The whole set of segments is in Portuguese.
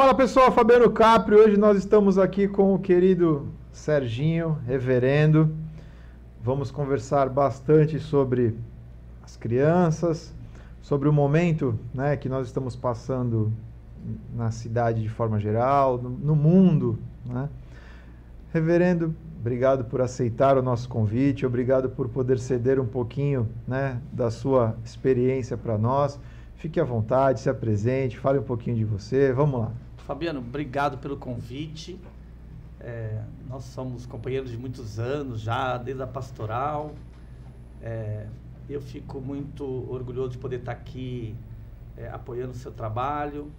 Fala pessoal, Fabiano Capri. Hoje nós estamos aqui com o querido Serginho, reverendo. Vamos conversar bastante sobre as crianças, sobre o momento né, que nós estamos passando na cidade de forma geral, no, no mundo. Né? Reverendo, obrigado por aceitar o nosso convite, obrigado por poder ceder um pouquinho né, da sua experiência para nós. Fique à vontade, se apresente, fale um pouquinho de você. Vamos lá. Fabiano, obrigado pelo convite. É, nós somos companheiros de muitos anos já, desde a pastoral. É, eu fico muito orgulhoso de poder estar aqui é, apoiando o seu trabalho.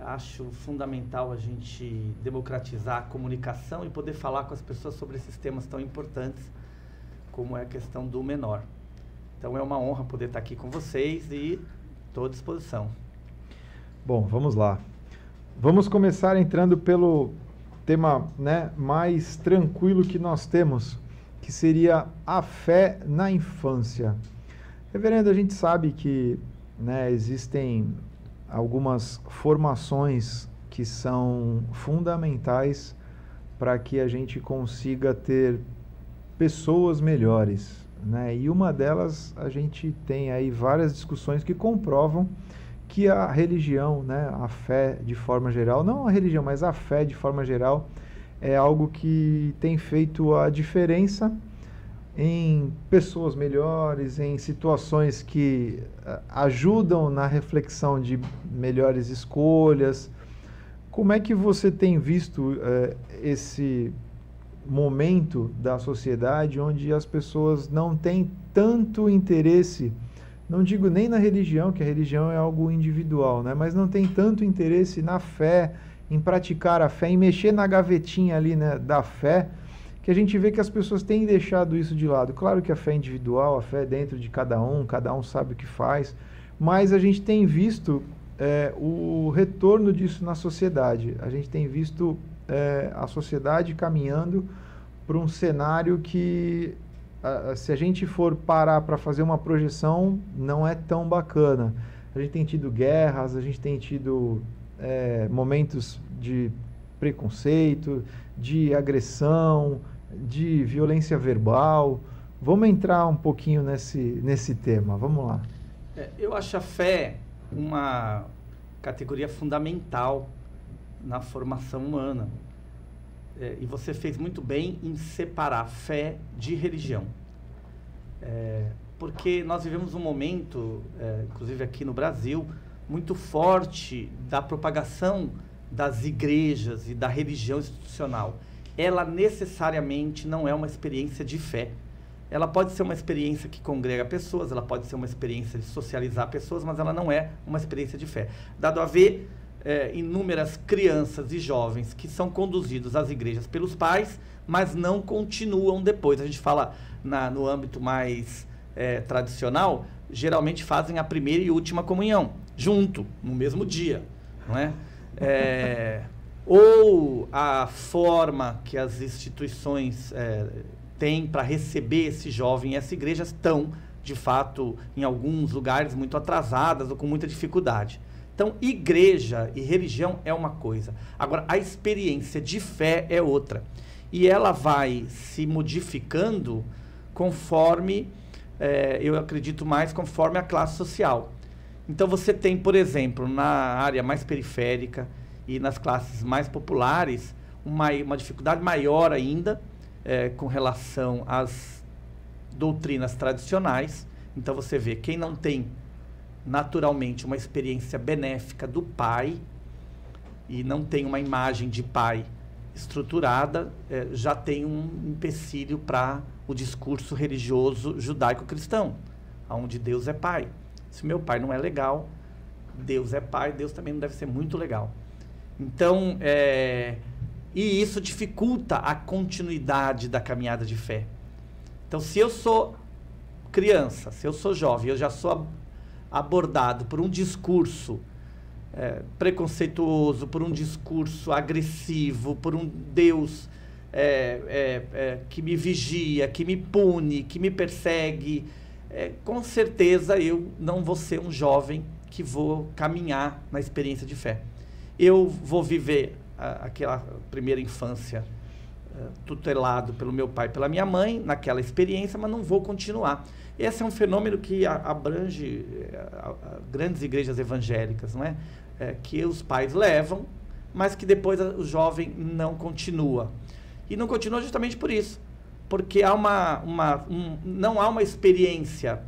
Acho fundamental a gente democratizar a comunicação e poder falar com as pessoas sobre esses temas tão importantes como é a questão do menor. Então é uma honra poder estar aqui com vocês e estou à disposição. Bom, vamos lá. Vamos começar entrando pelo tema né, mais tranquilo que nós temos, que seria a fé na infância. Reverendo, a gente sabe que né, existem algumas formações que são fundamentais para que a gente consiga ter pessoas melhores. Né? E uma delas, a gente tem aí várias discussões que comprovam que a religião, né, a fé de forma geral, não a religião, mas a fé de forma geral, é algo que tem feito a diferença em pessoas melhores, em situações que uh, ajudam na reflexão de melhores escolhas. Como é que você tem visto uh, esse momento da sociedade onde as pessoas não têm tanto interesse não digo nem na religião, que a religião é algo individual, né? mas não tem tanto interesse na fé, em praticar a fé, em mexer na gavetinha ali né, da fé, que a gente vê que as pessoas têm deixado isso de lado. Claro que a fé individual, a fé dentro de cada um, cada um sabe o que faz, mas a gente tem visto é, o retorno disso na sociedade. A gente tem visto é, a sociedade caminhando para um cenário que se a gente for parar para fazer uma projeção, não é tão bacana. A gente tem tido guerras, a gente tem tido é, momentos de preconceito, de agressão, de violência verbal. Vamos entrar um pouquinho nesse, nesse tema. Vamos lá. É, eu acho a fé uma categoria fundamental na formação humana é, e você fez muito bem em separar fé de religião. É, porque nós vivemos um momento, é, inclusive aqui no Brasil, muito forte da propagação das igrejas e da religião institucional. Ela necessariamente não é uma experiência de fé. Ela pode ser uma experiência que congrega pessoas, ela pode ser uma experiência de socializar pessoas, mas ela não é uma experiência de fé. Dado a ver é, inúmeras crianças e jovens que são conduzidos às igrejas pelos pais, mas não continuam depois. A gente fala na, no âmbito mais é, tradicional, geralmente fazem a primeira e última comunhão, junto, no mesmo dia. Não é? é ou a forma que as instituições é, têm para receber esse jovem e essa igreja estão, de fato, em alguns lugares muito atrasadas ou com muita dificuldade. Então, igreja e religião é uma coisa. Agora, a experiência de fé é outra. E ela vai se modificando conforme, é, eu acredito mais, conforme a classe social. Então, você tem, por exemplo, na área mais periférica e nas classes mais populares, uma, uma dificuldade maior ainda é, com relação às doutrinas tradicionais. Então, você vê, quem não tem naturalmente uma experiência benéfica do pai e não tem uma imagem de pai estruturada, é, já tem um empecilho para o discurso religioso judaico-cristão, onde Deus é pai. Se meu pai não é legal, Deus é pai, Deus também não deve ser muito legal. Então, é, e isso dificulta a continuidade da caminhada de fé. Então, se eu sou criança, se eu sou jovem, eu já sou abordado por um discurso é, preconceituoso, por um discurso agressivo, por um Deus é, é, é que me vigia, que me pune, que me persegue, é, com certeza eu não vou ser um jovem que vou caminhar na experiência de fé. Eu vou viver a, aquela primeira infância uh, tutelado pelo meu pai pela minha mãe, naquela experiência, mas não vou continuar. Esse é um fenômeno que abrange uh, grandes igrejas evangélicas, não é? é? que os pais levam, mas que depois o jovem não continua. E não continua justamente por isso, porque há uma, uma um, não há uma experiência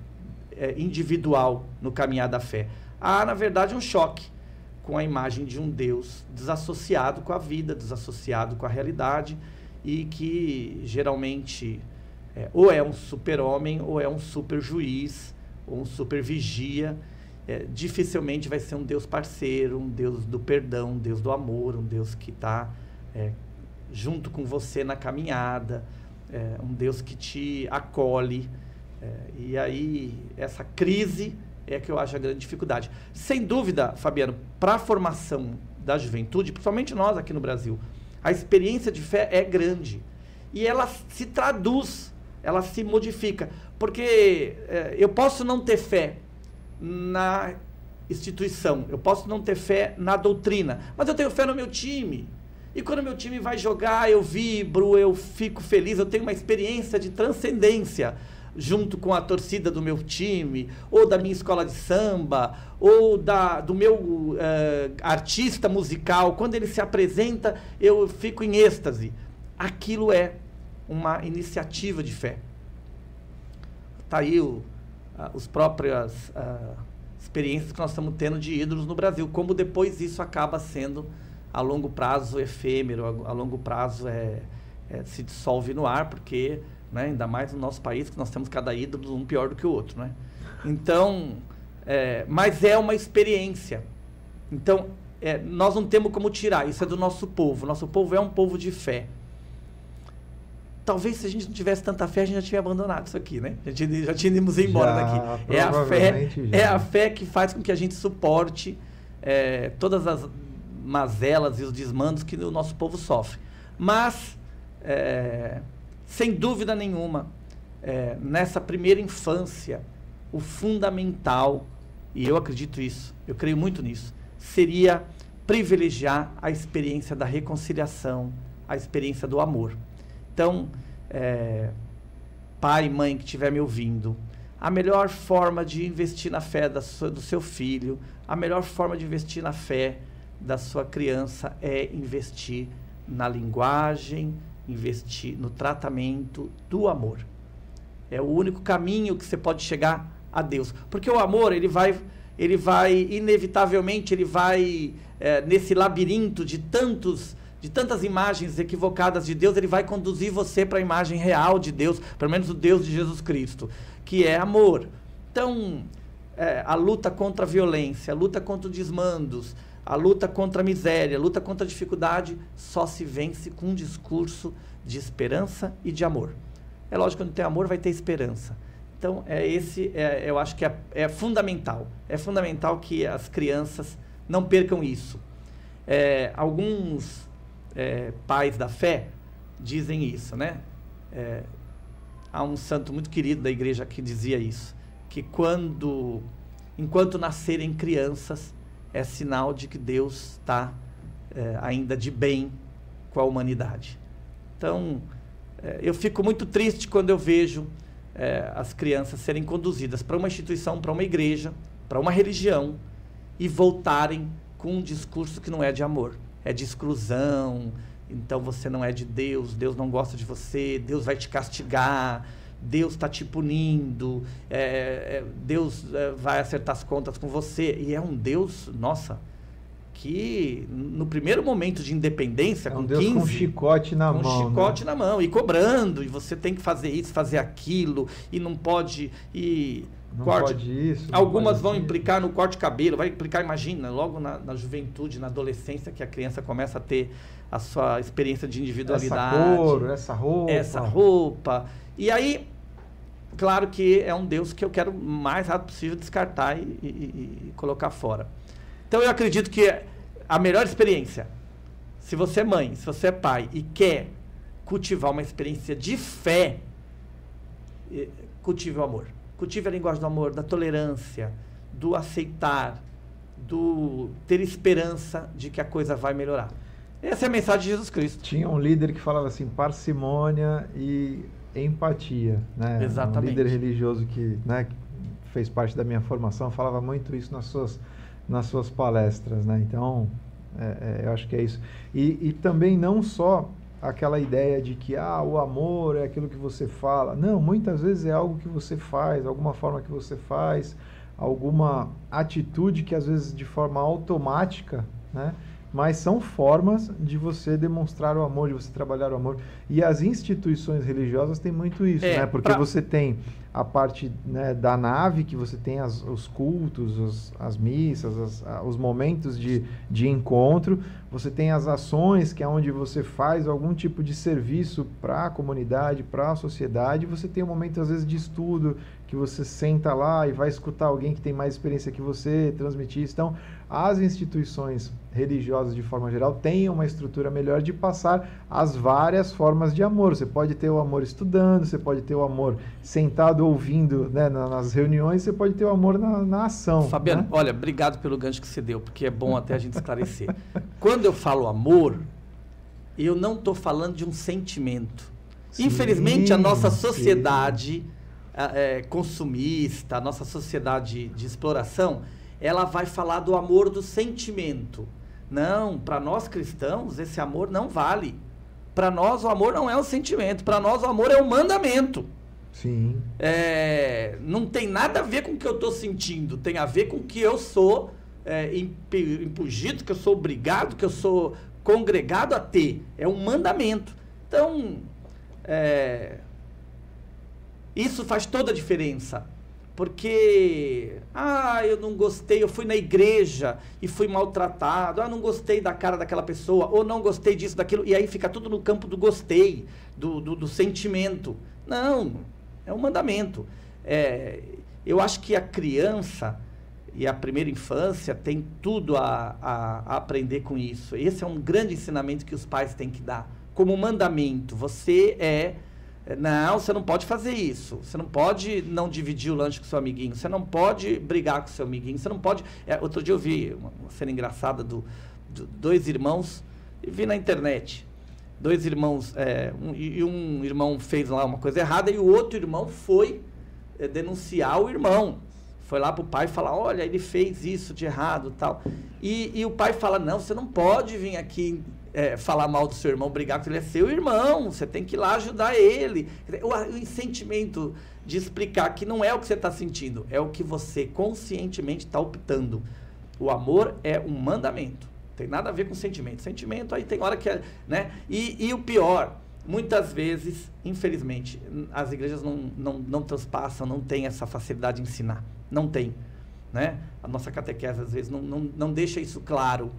é, individual no caminhar da fé. Há, na verdade, um choque com a imagem de um Deus desassociado com a vida, desassociado com a realidade e que geralmente é, ou é um super-homem ou é um super-juiz ou um super-vigia. É, dificilmente vai ser um Deus parceiro, um Deus do perdão, um Deus do amor, um Deus que está é, junto com você na caminhada, é, um Deus que te acolhe. É, e aí, essa crise é que eu acho a grande dificuldade. Sem dúvida, Fabiano, para a formação da juventude, principalmente nós aqui no Brasil, a experiência de fé é grande. E ela se traduz, ela se modifica. Porque é, eu posso não ter fé na instituição, eu posso não ter fé na doutrina, mas eu tenho fé no meu time. E quando meu time vai jogar, eu vibro, eu fico feliz, eu tenho uma experiência de transcendência junto com a torcida do meu time, ou da minha escola de samba, ou da, do meu uh, artista musical, quando ele se apresenta, eu fico em êxtase. Aquilo é uma iniciativa de fé. Está aí o, uh, os próprias uh, experiências que nós estamos tendo de ídolos no Brasil, como depois isso acaba sendo a longo prazo efêmero, a, a longo prazo é, é, se dissolve no ar, porque né? ainda mais no nosso país, que nós temos cada ídolo um pior do que o outro. Né? Então, é, mas é uma experiência. Então, é, nós não temos como tirar, isso é do nosso povo. Nosso povo é um povo de fé. Talvez se a gente não tivesse tanta fé, a gente já tinha abandonado isso aqui, né? A gente já tínhamos ido embora já, daqui. É a fé, já. é a fé que faz com que a gente suporte é, todas as mazelas e os desmandos que o nosso povo sofre. Mas é, sem dúvida nenhuma, é, nessa primeira infância, o fundamental, e eu acredito isso, eu creio muito nisso, seria privilegiar a experiência da reconciliação, a experiência do amor. Então, é, pai e mãe que estiver me ouvindo, a melhor forma de investir na fé sua, do seu filho, a melhor forma de investir na fé da sua criança é investir na linguagem, investir no tratamento do amor. É o único caminho que você pode chegar a Deus. Porque o amor, ele vai, ele vai inevitavelmente, ele vai é, nesse labirinto de tantos de tantas imagens equivocadas de Deus, ele vai conduzir você para a imagem real de Deus, pelo menos o Deus de Jesus Cristo, que é amor. Então, é, a luta contra a violência, a luta contra os desmandos, a luta contra a miséria, a luta contra a dificuldade só se vence com um discurso de esperança e de amor. É lógico que quando tem amor vai ter esperança. Então, é esse, é, eu acho que é, é, fundamental. É fundamental que as crianças não percam isso. É, alguns é, pais da fé dizem isso, né? É, há um santo muito querido da igreja que dizia isso, que quando, enquanto nascerem crianças, é sinal de que Deus está é, ainda de bem com a humanidade. Então, é, eu fico muito triste quando eu vejo é, as crianças serem conduzidas para uma instituição, para uma igreja, para uma religião e voltarem com um discurso que não é de amor, é de exclusão. Então você não é de Deus, Deus não gosta de você, Deus vai te castigar, Deus está te punindo, é, é, Deus é, vai acertar as contas com você. E é um Deus, nossa, que no primeiro momento de independência, é um com Deus 15, com chicote na com mão. Com chicote né? na mão, e cobrando, e você tem que fazer isso, fazer aquilo, e não pode. E não corte. pode isso. Algumas pode vão isso. implicar no corte de cabelo, vai implicar, imagina, logo na, na, juventude, na adolescência, que a criança começa a ter a sua experiência de individualidade. Essa cor, essa roupa. Essa roupa. E aí, claro que é um Deus que eu quero o mais rápido possível descartar e, e, e colocar fora. Então eu acredito que a melhor experiência, se você é mãe, se você é pai e quer cultivar uma experiência de fé, cultive o amor. Cultive a linguagem do amor, da tolerância, do aceitar, do ter esperança de que a coisa vai melhorar. Essa é a mensagem de Jesus Cristo. Tinha um líder que falava assim, parcimônia e empatia, né? Exatamente. Um líder religioso que, né, que fez parte da minha formação falava muito isso nas suas nas suas palestras, né? Então, é, é, eu acho que é isso. E, e também não só aquela ideia de que ah, o amor é aquilo que você fala. Não, muitas vezes é algo que você faz, alguma forma que você faz, alguma atitude que às vezes de forma automática, né? Mas são formas de você demonstrar o amor, de você trabalhar o amor. E as instituições religiosas têm muito isso, é, né? Porque pra... você tem a parte né, da nave, que você tem as, os cultos, os, as missas, as, a, os momentos de, de encontro, você tem as ações, que é onde você faz algum tipo de serviço para a comunidade, para a sociedade, você tem um momento, às vezes, de estudo, que você senta lá e vai escutar alguém que tem mais experiência que você, transmitir isso. Então, as instituições religiosas, de forma geral, têm uma estrutura melhor de passar as várias formas de amor. Você pode ter o amor estudando, você pode ter o amor sentado ouvindo né, nas reuniões, você pode ter o amor na, na ação. Fabiano, né? olha, obrigado pelo gancho que você deu, porque é bom até a gente esclarecer. Quando eu falo amor, eu não estou falando de um sentimento. Sim, Infelizmente, a nossa sociedade é, consumista, a nossa sociedade de exploração, ela vai falar do amor do sentimento. Não, para nós cristãos, esse amor não vale. Para nós, o amor não é um sentimento. Para nós, o amor é um mandamento. Sim. É, não tem nada a ver com o que eu estou sentindo. Tem a ver com o que eu sou é, impugido, que eu sou obrigado, que eu sou congregado a ter. É um mandamento. Então, é, isso faz toda a diferença porque ah, eu não gostei, eu fui na igreja e fui maltratado, ah, não gostei da cara daquela pessoa, ou não gostei disso, daquilo, e aí fica tudo no campo do gostei, do, do, do sentimento. Não, é um mandamento. É, eu acho que a criança e a primeira infância tem tudo a, a, a aprender com isso. Esse é um grande ensinamento que os pais têm que dar. Como mandamento, você é não, você não pode fazer isso. Você não pode não dividir o lanche com seu amiguinho. Você não pode brigar com seu amiguinho. Você não pode. É, outro dia eu vi uma, cena engraçada do, do, dois irmãos e vi na internet. Dois irmãos, é, um, e um irmão fez lá uma coisa errada e o outro irmão foi é, denunciar o irmão. Foi lá pro pai falar, olha, ele fez isso de errado tal. E, e o pai fala, não, você não pode vir aqui é, falar mal do seu irmão, brigar com ele, é seu irmão, você tem que ir lá ajudar ele. O, o sentimento de explicar que não é o que você está sentindo, é o que você conscientemente está optando. O amor é um mandamento. Tem nada a ver com sentimento. Sentimento aí tem hora que é. Né? E, e o pior, muitas vezes, infelizmente, as igrejas não, não, não transpassam, não têm essa facilidade de ensinar. Não tem. Né? A nossa catequese, às vezes, não, não, não deixa isso claro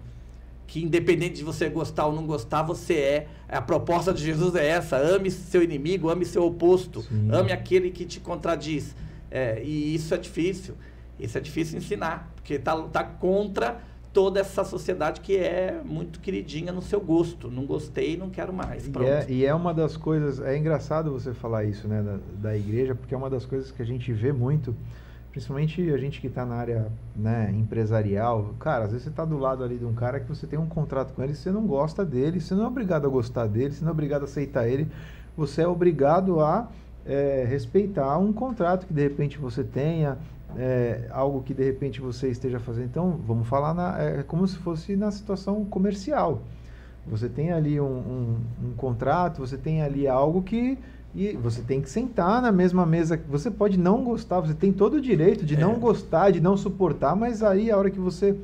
que independente de você gostar ou não gostar, você é. A proposta de Jesus é essa: ame seu inimigo, ame seu oposto, Sim. ame aquele que te contradiz. É, e isso é difícil. Isso é difícil ensinar, porque está tá contra toda essa sociedade que é muito queridinha no seu gosto. Não gostei, não quero mais. E é, e é, uma das coisas. É engraçado você falar isso, né, da, da igreja, porque é uma das coisas que a gente vê muito principalmente a gente que está na área né, empresarial, cara, às vezes você está do lado ali de um cara que você tem um contrato com ele, você não gosta dele, você não é obrigado a gostar dele, você não é obrigado a aceitar ele, você é obrigado a é, respeitar um contrato que de repente você tenha, é, algo que de repente você esteja fazendo. Então, vamos falar na, é como se fosse na situação comercial. Você tem ali um, um, um contrato, você tem ali algo que e você tem que sentar na mesma mesa. Você pode não gostar, você tem todo o direito de é. não gostar, de não suportar, mas aí a hora que você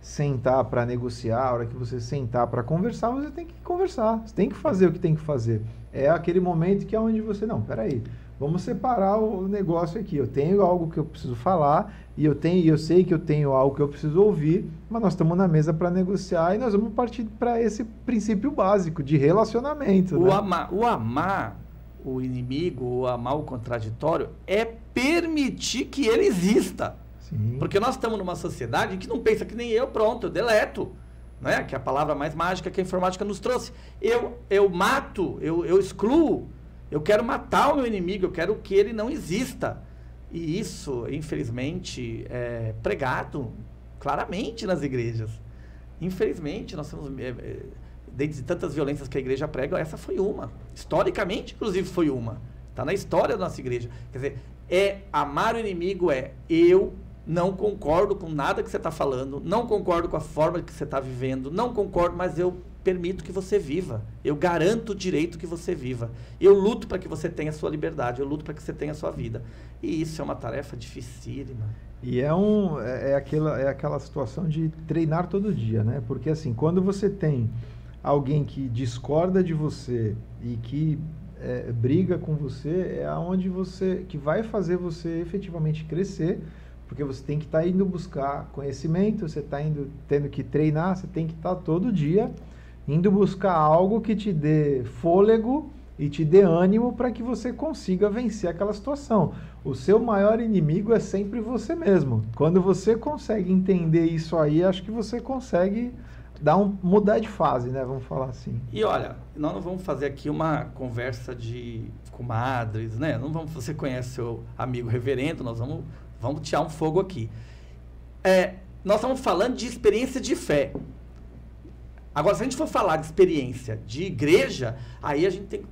sentar para negociar, a hora que você sentar para conversar, você tem que conversar. Você tem que fazer o que tem que fazer. É aquele momento que é onde você, não, peraí, vamos separar o negócio aqui. Eu tenho algo que eu preciso falar e eu tenho, eu sei que eu tenho algo que eu preciso ouvir, mas nós estamos na mesa para negociar e nós vamos partir para esse princípio básico de relacionamento. O né? amar, o amar o inimigo ou amar o contraditório é permitir que ele exista. Sim. Porque nós estamos numa sociedade que não pensa que nem eu, pronto, eu deleto. Né? Que é a palavra mais mágica que a informática nos trouxe. Eu, eu mato, eu, eu excluo, eu quero matar o meu inimigo, eu quero que ele não exista. E isso, infelizmente, é pregado claramente nas igrejas. Infelizmente, nós temos. É, é, dentre tantas violências que a igreja prega, essa foi uma. Historicamente, inclusive, foi uma. Está na história da nossa igreja. Quer dizer, é amar o inimigo é eu não concordo com nada que você está falando, não concordo com a forma que você está vivendo, não concordo, mas eu permito que você viva. Eu garanto o direito que você viva. Eu luto para que você tenha a sua liberdade, eu luto para que você tenha a sua vida. E isso é uma tarefa dificílima. E é, um, é, é, aquela, é aquela situação de treinar todo dia, né? Porque assim, quando você tem alguém que discorda de você e que é, briga com você, é aonde você que vai fazer você efetivamente crescer, porque você tem que estar tá indo buscar conhecimento, você está indo tendo que treinar, você tem que estar tá todo dia indo buscar algo que te dê fôlego e te dê ânimo para que você consiga vencer aquela situação. O seu maior inimigo é sempre você mesmo. Quando você consegue entender isso aí, acho que você consegue dar um mudar de fase, né? Vamos falar assim. E olha, nós não vamos fazer aqui uma conversa de comadres, né? Não vamos. Você conhece seu amigo reverendo? Nós vamos vamos tirar um fogo aqui. É, nós estamos falando de experiência de fé. Agora, se a gente for falar de experiência de igreja, aí a gente tem que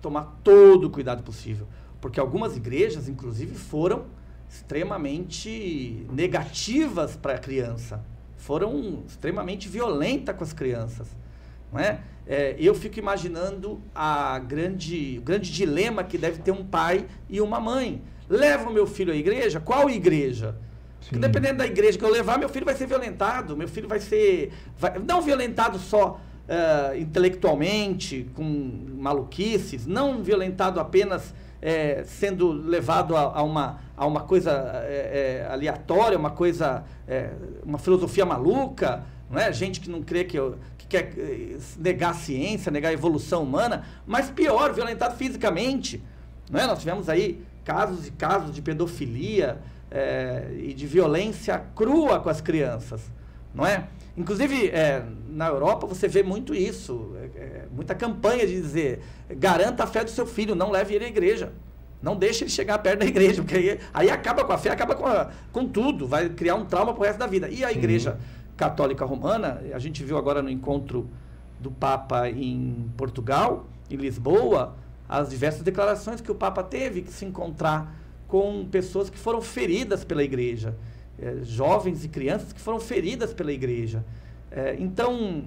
tomar todo o cuidado possível. Porque algumas igrejas, inclusive, foram extremamente negativas para a criança. Foram extremamente violentas com as crianças. Não é? é? eu fico imaginando a grande, o grande dilema que deve ter um pai e uma mãe. Leva o meu filho à igreja? Qual igreja? Porque dependendo da igreja que eu levar, meu filho vai ser violentado, meu filho vai ser. Vai, não violentado só uh, intelectualmente, com maluquices, não violentado apenas é, sendo levado a, a, uma, a uma coisa é, é, aleatória, uma coisa, uma filosofia maluca, não é? gente que não crê que, que quer negar a ciência, negar a evolução humana, mas pior, violentado fisicamente. Não é? Nós tivemos aí casos e casos de pedofilia e de violência crua com as crianças, não é? Inclusive, é, na Europa você vê muito isso, é, é, muita campanha de dizer, garanta a fé do seu filho, não leve ele à igreja. Não deixe ele chegar perto da igreja, porque aí, aí acaba com a fé, acaba com, a, com tudo, vai criar um trauma para o resto da vida. E a igreja católica romana, a gente viu agora no encontro do Papa em Portugal, em Lisboa, as diversas declarações que o Papa teve que se encontrar com pessoas que foram feridas pela igreja é, jovens e crianças que foram feridas pela igreja. É, então,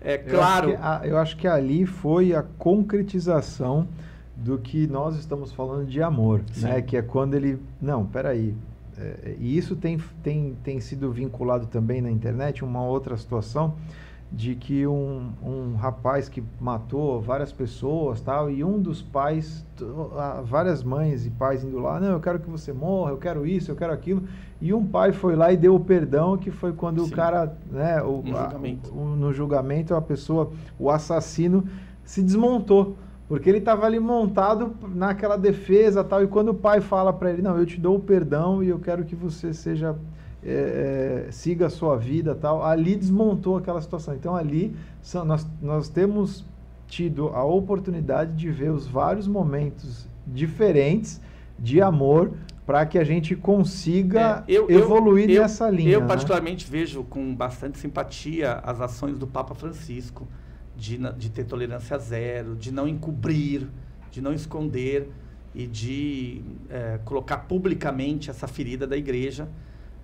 é claro. Eu acho, que, eu acho, que, ali foi a concretização do que nós estamos falando de amor, né? Que é quando ele. Não, peraí. É, e isso tem, tem, tem sido vinculado também na internet, uma outra situação de que um, um rapaz que matou várias pessoas tal e um dos pais várias mães e pais indo lá não eu quero que você morra eu quero isso eu quero aquilo e um pai foi lá e deu o perdão que foi quando Sim. o cara né o, no, julgamento. A, o, no julgamento a pessoa o assassino se desmontou porque ele estava ali montado naquela defesa tal e quando o pai fala para ele não eu te dou o perdão e eu quero que você seja é, é, siga a sua vida tal. Ali desmontou aquela situação. Então ali são, nós, nós temos tido a oportunidade de ver os vários momentos diferentes de amor para que a gente consiga é, eu, evoluir eu, nessa linha. Eu né? particularmente vejo com bastante simpatia as ações do Papa Francisco de, de ter tolerância zero, de não encobrir, de não esconder e de é, colocar publicamente essa ferida da igreja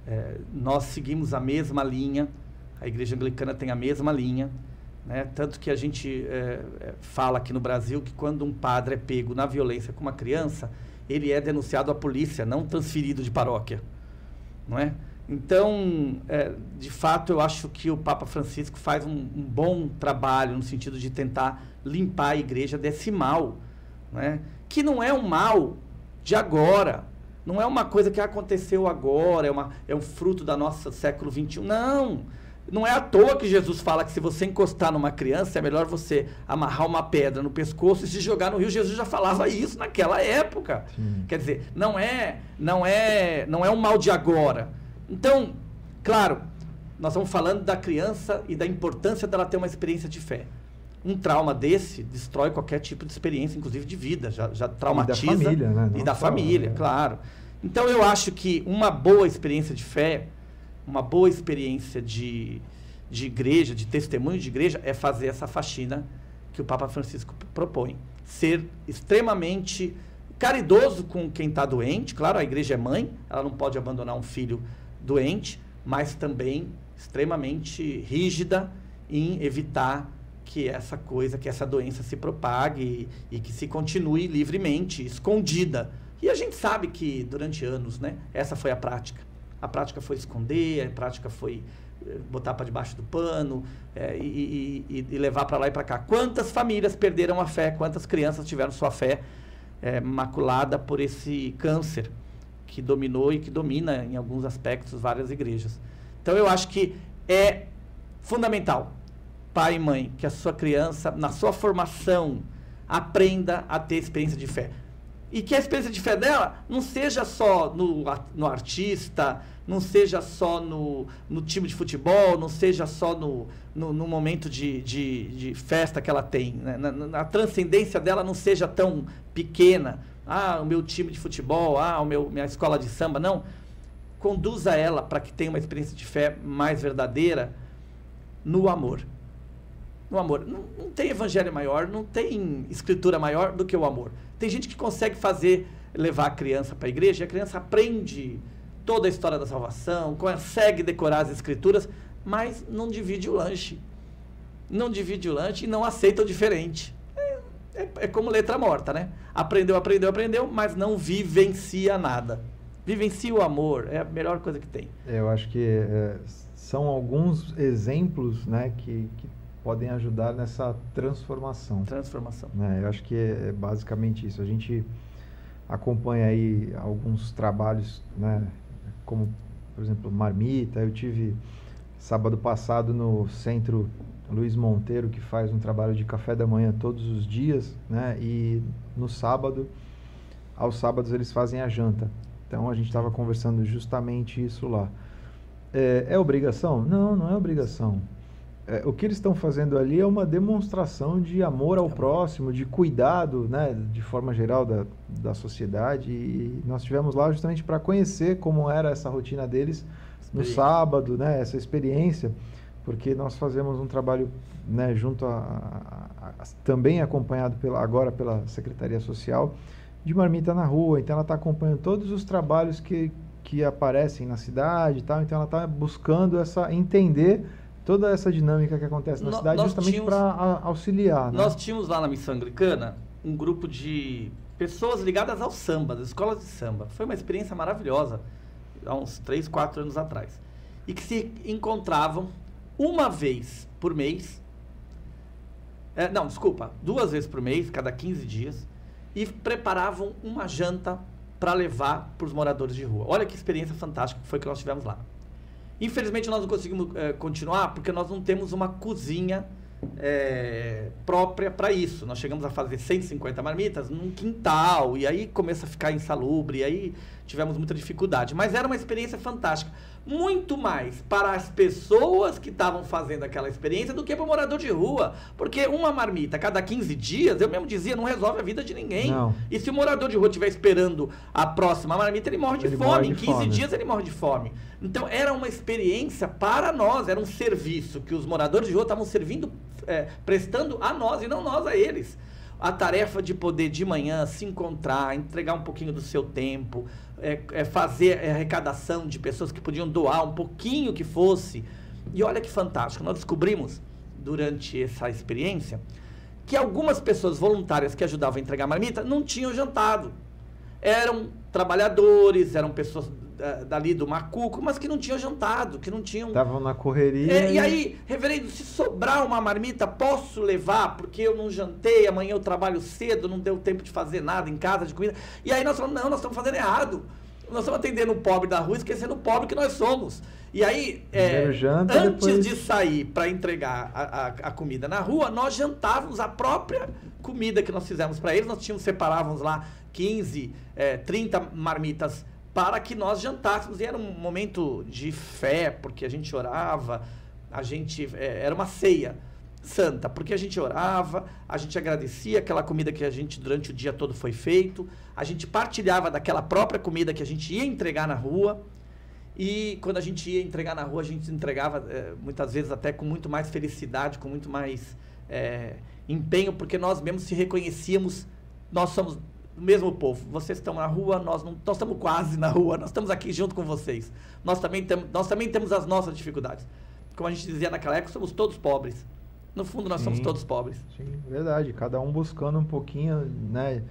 é, nós seguimos a mesma linha, a igreja anglicana tem a mesma linha, né? tanto que a gente é, é, fala aqui no Brasil que quando um padre é pego na violência com uma criança, ele é denunciado à polícia, não transferido de paróquia. Não é? Então, é, de fato, eu acho que o Papa Francisco faz um, um, bom trabalho no sentido de tentar limpar a igreja desse mal, né? que não é um mal de agora, não é uma coisa que aconteceu agora, é, uma, é um fruto da nossa século XXI. Não! Não é à toa que Jesus fala que se você encostar numa criança, é melhor você amarrar uma pedra no pescoço e se jogar no rio. Jesus já falava isso naquela época. Sim. Quer dizer, não é, não é, não é um mal de agora. Então, claro, nós estamos falando da criança e da importância dela ter uma experiência de fé. Um trauma desse destrói qualquer tipo de experiência, inclusive de vida, já, já traumatiza. E da família, né? Não e da família, né? claro. Então eu acho que uma boa experiência de fé, uma boa experiência de, de igreja, de testemunho de igreja, é fazer essa faxina que o Papa Francisco propõe. Ser extremamente caridoso com quem está doente, claro, a igreja é mãe, ela não pode abandonar um filho doente, mas também extremamente rígida em evitar que essa coisa, que essa doença se propague e, e, que se continue livremente, escondida. E a gente sabe que durante anos, né, essa foi a prática. A prática foi esconder, a prática foi eh, botar para debaixo do pano é, e, e, e, levar para lá e para cá. Quantas famílias perderam a fé? Quantas crianças tiveram sua fé é, maculada por esse câncer que dominou e que domina em alguns aspectos várias igrejas. Então eu acho que é fundamental, pai e mãe, que a sua criança, na sua formação, aprenda a ter experiência de fé. E que a experiência de fé dela não seja só no, no artista, não seja só no, no time de futebol, não seja só no, no, no momento de, de, de, festa que ela tem. Né? Na, na, a transcendência dela não seja tão pequena. Ah, o meu time de futebol, ah, o meu, minha escola de samba. Não. Conduza ela para que tenha uma experiência de fé mais verdadeira no amor. No amor. Não, não tem evangelho maior, não tem escritura maior do que o amor. Tem gente que consegue fazer, levar a criança para a igreja e a criança aprende toda a história da salvação, consegue decorar as escrituras, mas não divide o lanche. Não divide o lanche e não aceita o diferente. É, é, é como letra morta, né? Aprendeu, aprendeu, aprendeu, mas não vivencia nada. Vivencia o amor, é a melhor coisa que tem. Eu acho que é, são alguns exemplos né, que, que podem ajudar nessa transformação. Transformação. Né? Eu acho que é, é basicamente isso. A gente acompanha aí alguns trabalhos né, como, por exemplo, marmita. Eu tive sábado passado no centro Luiz Monteiro, que faz um trabalho de café da manhã todos os dias, né? E no sábado, aos sábados, eles fazem a janta. Então a gente estava conversando justamente isso lá. É, é, obrigação? Não, não é obrigação. É, o que eles estão fazendo ali é uma demonstração de amor ao próximo, de cuidado, né, de forma geral da, da sociedade. E nós estivemos lá justamente para conhecer como era essa rotina deles no sábado, né, essa experiência, porque nós fazemos um trabalho né, junto a, a, a, também acompanhado pela, agora pela Secretaria Social de marmita na rua. Então ela está acompanhando todos os trabalhos que, que aparecem na cidade e tal. Então ela está buscando essa entender toda essa dinâmica que acontece na no, cidade justamente para auxiliar. Né? Nós tínhamos lá na missão anglicana um grupo de pessoas ligadas ao samba, das escolas de samba. Foi uma experiência maravilhosa, há uns 3, 4 anos atrás. E que se encontravam uma vez por mês, é, não, desculpa, duas vezes por mês, cada 15 dias, e preparavam uma janta para levar para os moradores de rua. Olha que experiência fantástica que foi que nós tivemos lá. Infelizmente nós não conseguimos é, continuar porque nós não temos uma cozinha é, própria para isso. Nós chegamos a fazer 150 marmitas num quintal e aí começa a ficar insalubre, e aí tivemos muita dificuldade. Mas era uma experiência fantástica muito mais para as pessoas que estavam fazendo aquela experiência do que para o morador de rua. Porque uma marmita cada 15 dias, eu mesmo dizia, não resolve a vida de ninguém. Não. E se o morador de rua estiver esperando a próxima marmita, ele morre de ele fome. Morre de em 15 fome. dias ele morre de fome. Então era uma experiência para nós, era um serviço que os moradores de rua estavam servindo, é, prestando a nós e não nós a eles a tarefa de poder de manhã se encontrar, entregar um pouquinho do seu tempo, é, é fazer arrecadação de pessoas que podiam doar um pouquinho que fosse. E olha que fantástico, nós descobrimos durante essa experiência que algumas pessoas voluntárias que ajudavam a entregar marmita não tinham jantado. Eram trabalhadores, eram pessoas dali do Macuco, mas que não tinham jantado, que não tinham. Estavam na correria. É, e... aí, reverendo, se sobrar uma marmita, posso levar, porque eu não jantei, amanhã eu trabalho cedo, não deu tempo de fazer nada em casa de comida. E aí nós falamos, não, nós estamos fazendo errado. Nós estamos atendendo o pobre da rua, esquecendo o pobre que nós somos. E aí, é, janta, antes depois... de sair para entregar a, a, a, comida na rua, nós jantávamos a própria comida que nós fizemos para eles. Nós tínhamos, separávamos lá 15, é, 30 marmitas para que nós jantássemos. E era um momento de fé, porque a gente orava, a gente é, era uma ceia santa, porque a gente orava, a gente agradecia aquela comida que a gente durante o dia todo foi feito, a gente partilhava daquela própria comida que a gente ia entregar na rua. E quando a gente ia entregar na rua, a gente entregava é, muitas vezes até com muito mais felicidade, com muito mais é, empenho, porque nós mesmos se reconhecíamos, nós somos o mesmo povo. Vocês estão na rua, nós não, nós estamos quase na rua, nós estamos aqui junto com vocês. Nós também, tem, nós também temos as nossas dificuldades. Como a gente dizia naquela época, somos todos pobres. No fundo, nós sim, somos todos pobres. Sim, verdade. Cada um buscando um pouquinho, né,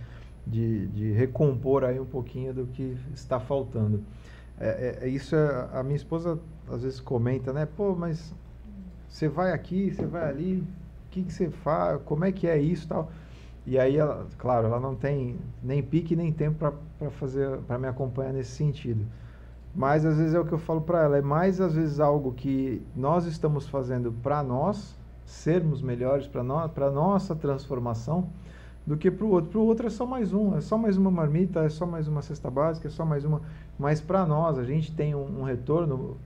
de, de recompor aí um pouquinho do que está faltando. É, é, é isso é, a minha esposa às vezes comenta, né? Pô, mas você vai aqui, você vai ali, o que, que você faz? Como é que é isso tal? E aí, ela, claro, ela não tem nem pique nem tempo para fazer, para me acompanhar nesse sentido. Mas às vezes é o que eu falo para ela, é mais às vezes algo que nós estamos fazendo para nós sermos melhores, para no, para nossa transformação, do que para o outro. Para o outro é só mais um, é só mais uma marmita, é só mais uma cesta básica, é só mais uma. Mas para nós, a gente tem um, um retorno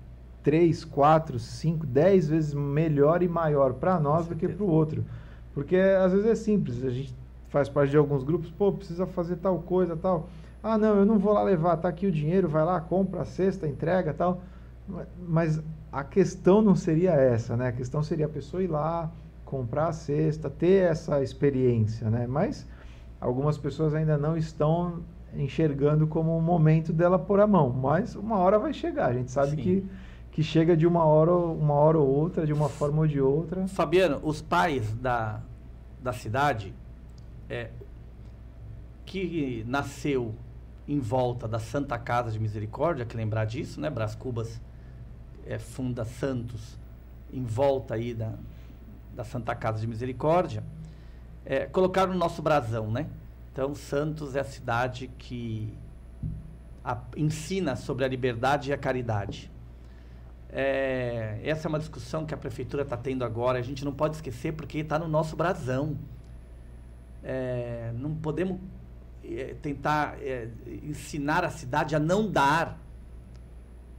3, 4, 5, 10 vezes melhor e maior para nós do que para o outro. Porque às vezes é simples, a gente faz parte de alguns grupos, pô, precisa fazer tal coisa, tal. Ah, não, eu não vou lá levar, tá aqui o dinheiro, vai lá, compra a cesta, entrega, tal. Mas a questão não seria essa, né? A questão seria a pessoa ir lá, comprar a cesta, ter essa experiência, né? Mas algumas pessoas ainda não estão enxergando como o momento dela pôr a mão, mas uma hora vai chegar. A gente sabe que que chega de uma hora, uma hora ou outra, de uma forma ou de outra. Fabiano, os pais da, da cidade, é, que nasceu em volta da Santa Casa de Misericórdia, que lembrar disso, né? Brás Cubas é, funda Santos em volta aí da, da Santa Casa de Misericórdia, é, colocaram no nosso brasão, né? Então, Santos é a cidade que a, ensina sobre a liberdade e a caridade. É, essa é uma discussão que a prefeitura está tendo agora. A gente não pode esquecer porque está no nosso brasão. É, não podemos é, tentar é, ensinar a cidade a não dar.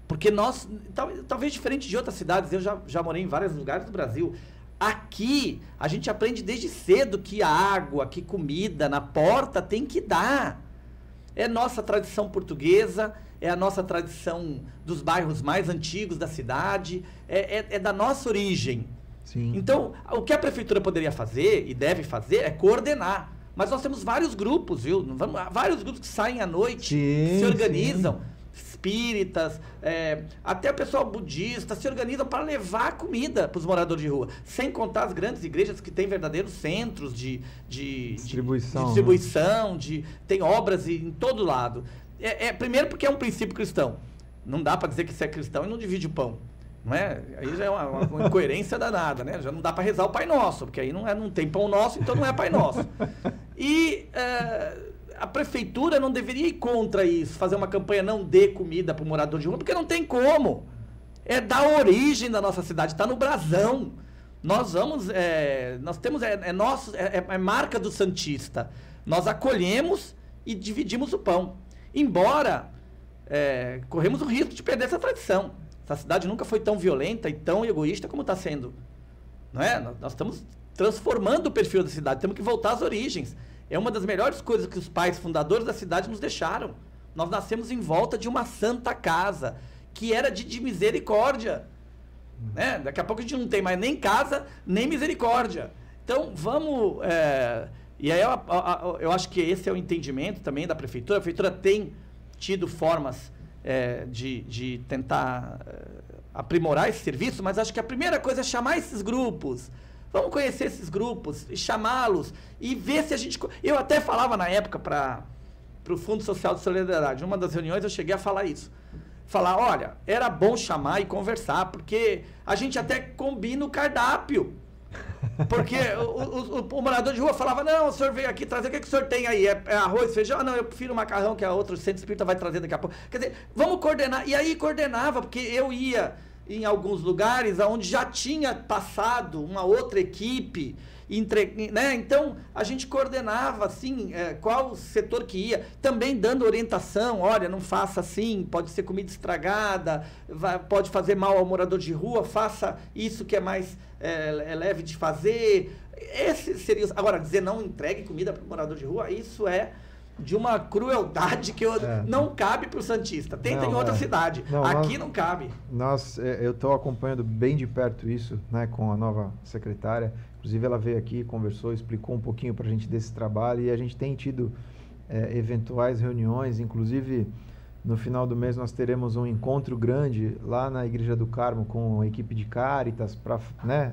Porque nós, tal, talvez diferente de outras cidades, eu já, já morei em vários lugares do Brasil. Aqui, a gente aprende desde cedo que água, que comida na porta tem que dar. É nossa tradição portuguesa, é a nossa tradição dos bairros mais antigos da cidade, é, é, é da nossa origem. Sim. Então, o que a prefeitura poderia fazer e deve fazer é coordenar. Mas nós temos vários grupos, viu? Vários grupos que saem à noite, sim, se organizam. Sim espíritas, é, até o pessoal budista se organizam para levar comida para os moradores de rua. Sem contar as grandes igrejas que têm verdadeiros centros de, de distribuição, de, de, distribuição né? de, tem obras em todo lado. É, é, primeiro porque é um princípio cristão. Não dá para dizer que você é cristão e não divide o pão. Não é? Aí já é uma, uma incoerência danada, né? Já não dá para rezar o Pai Nosso, porque aí não, é, não tem pão nosso, então não é Pai Nosso. E é, a prefeitura não deveria ir contra isso, fazer uma campanha não dê comida para o morador de rua, porque não tem como. É da origem da nossa cidade, está no brasão. Nós vamos, é, nós temos, é, é nosso, é, é, marca do Santista. Nós acolhemos e dividimos o pão. Embora é, corremos o risco de perder essa tradição. Essa cidade nunca foi tão violenta e tão egoísta como está sendo. Não é? Nós estamos transformando o perfil da cidade, temos que voltar às origens. É uma das melhores coisas que os pais fundadores da cidade nos deixaram. Nós nascemos em volta de uma santa casa, que era de, de misericórdia. Né? Daqui a pouco a gente não tem mais nem casa, nem misericórdia. Então, vamos. É, e aí eu, eu, acho que esse é o entendimento também da prefeitura. A prefeitura tem tido formas é, de, de tentar é, aprimorar esse serviço, mas acho que a primeira coisa é chamar esses grupos Vamos conhecer esses grupos chamá-los e ver se a gente. Eu até falava na época para o Fundo Social de Solidariedade, numa das reuniões eu cheguei a falar isso. Falar, olha, era bom chamar e conversar, porque a gente até combina o cardápio. Porque o, o, o, morador de rua falava, não, o senhor veio aqui trazer, o que, que o senhor tem aí? É, é arroz, feijão? Ah, não, eu prefiro macarrão, que a outro centro espírita vai trazer daqui a pouco. Quer dizer, vamos coordenar. E aí coordenava, porque eu ia em alguns lugares onde já tinha passado uma outra equipe entre, né? Então a gente coordenava assim é, qual setor que ia, também dando orientação, olha, não faça assim, pode ser comida estragada, vai, pode fazer mal ao morador de rua, faça isso que é mais é, é leve de fazer. Esse seria. Agora, dizer não entregue comida para o morador de rua, isso é de uma crueldade que eu, é. não cabe para o Santista. Tenta não, em outra é. cidade. Não, Aqui nós, não cabe. Nós, é, eu estou acompanhando bem de perto isso né, com a nova secretária. Inclusive, ela veio aqui, conversou, explicou um pouquinho para a gente desse trabalho e a gente tem tido é, eventuais reuniões. Inclusive, no final do mês, nós teremos um encontro grande lá na Igreja do Carmo com a equipe de Caritas para. Né,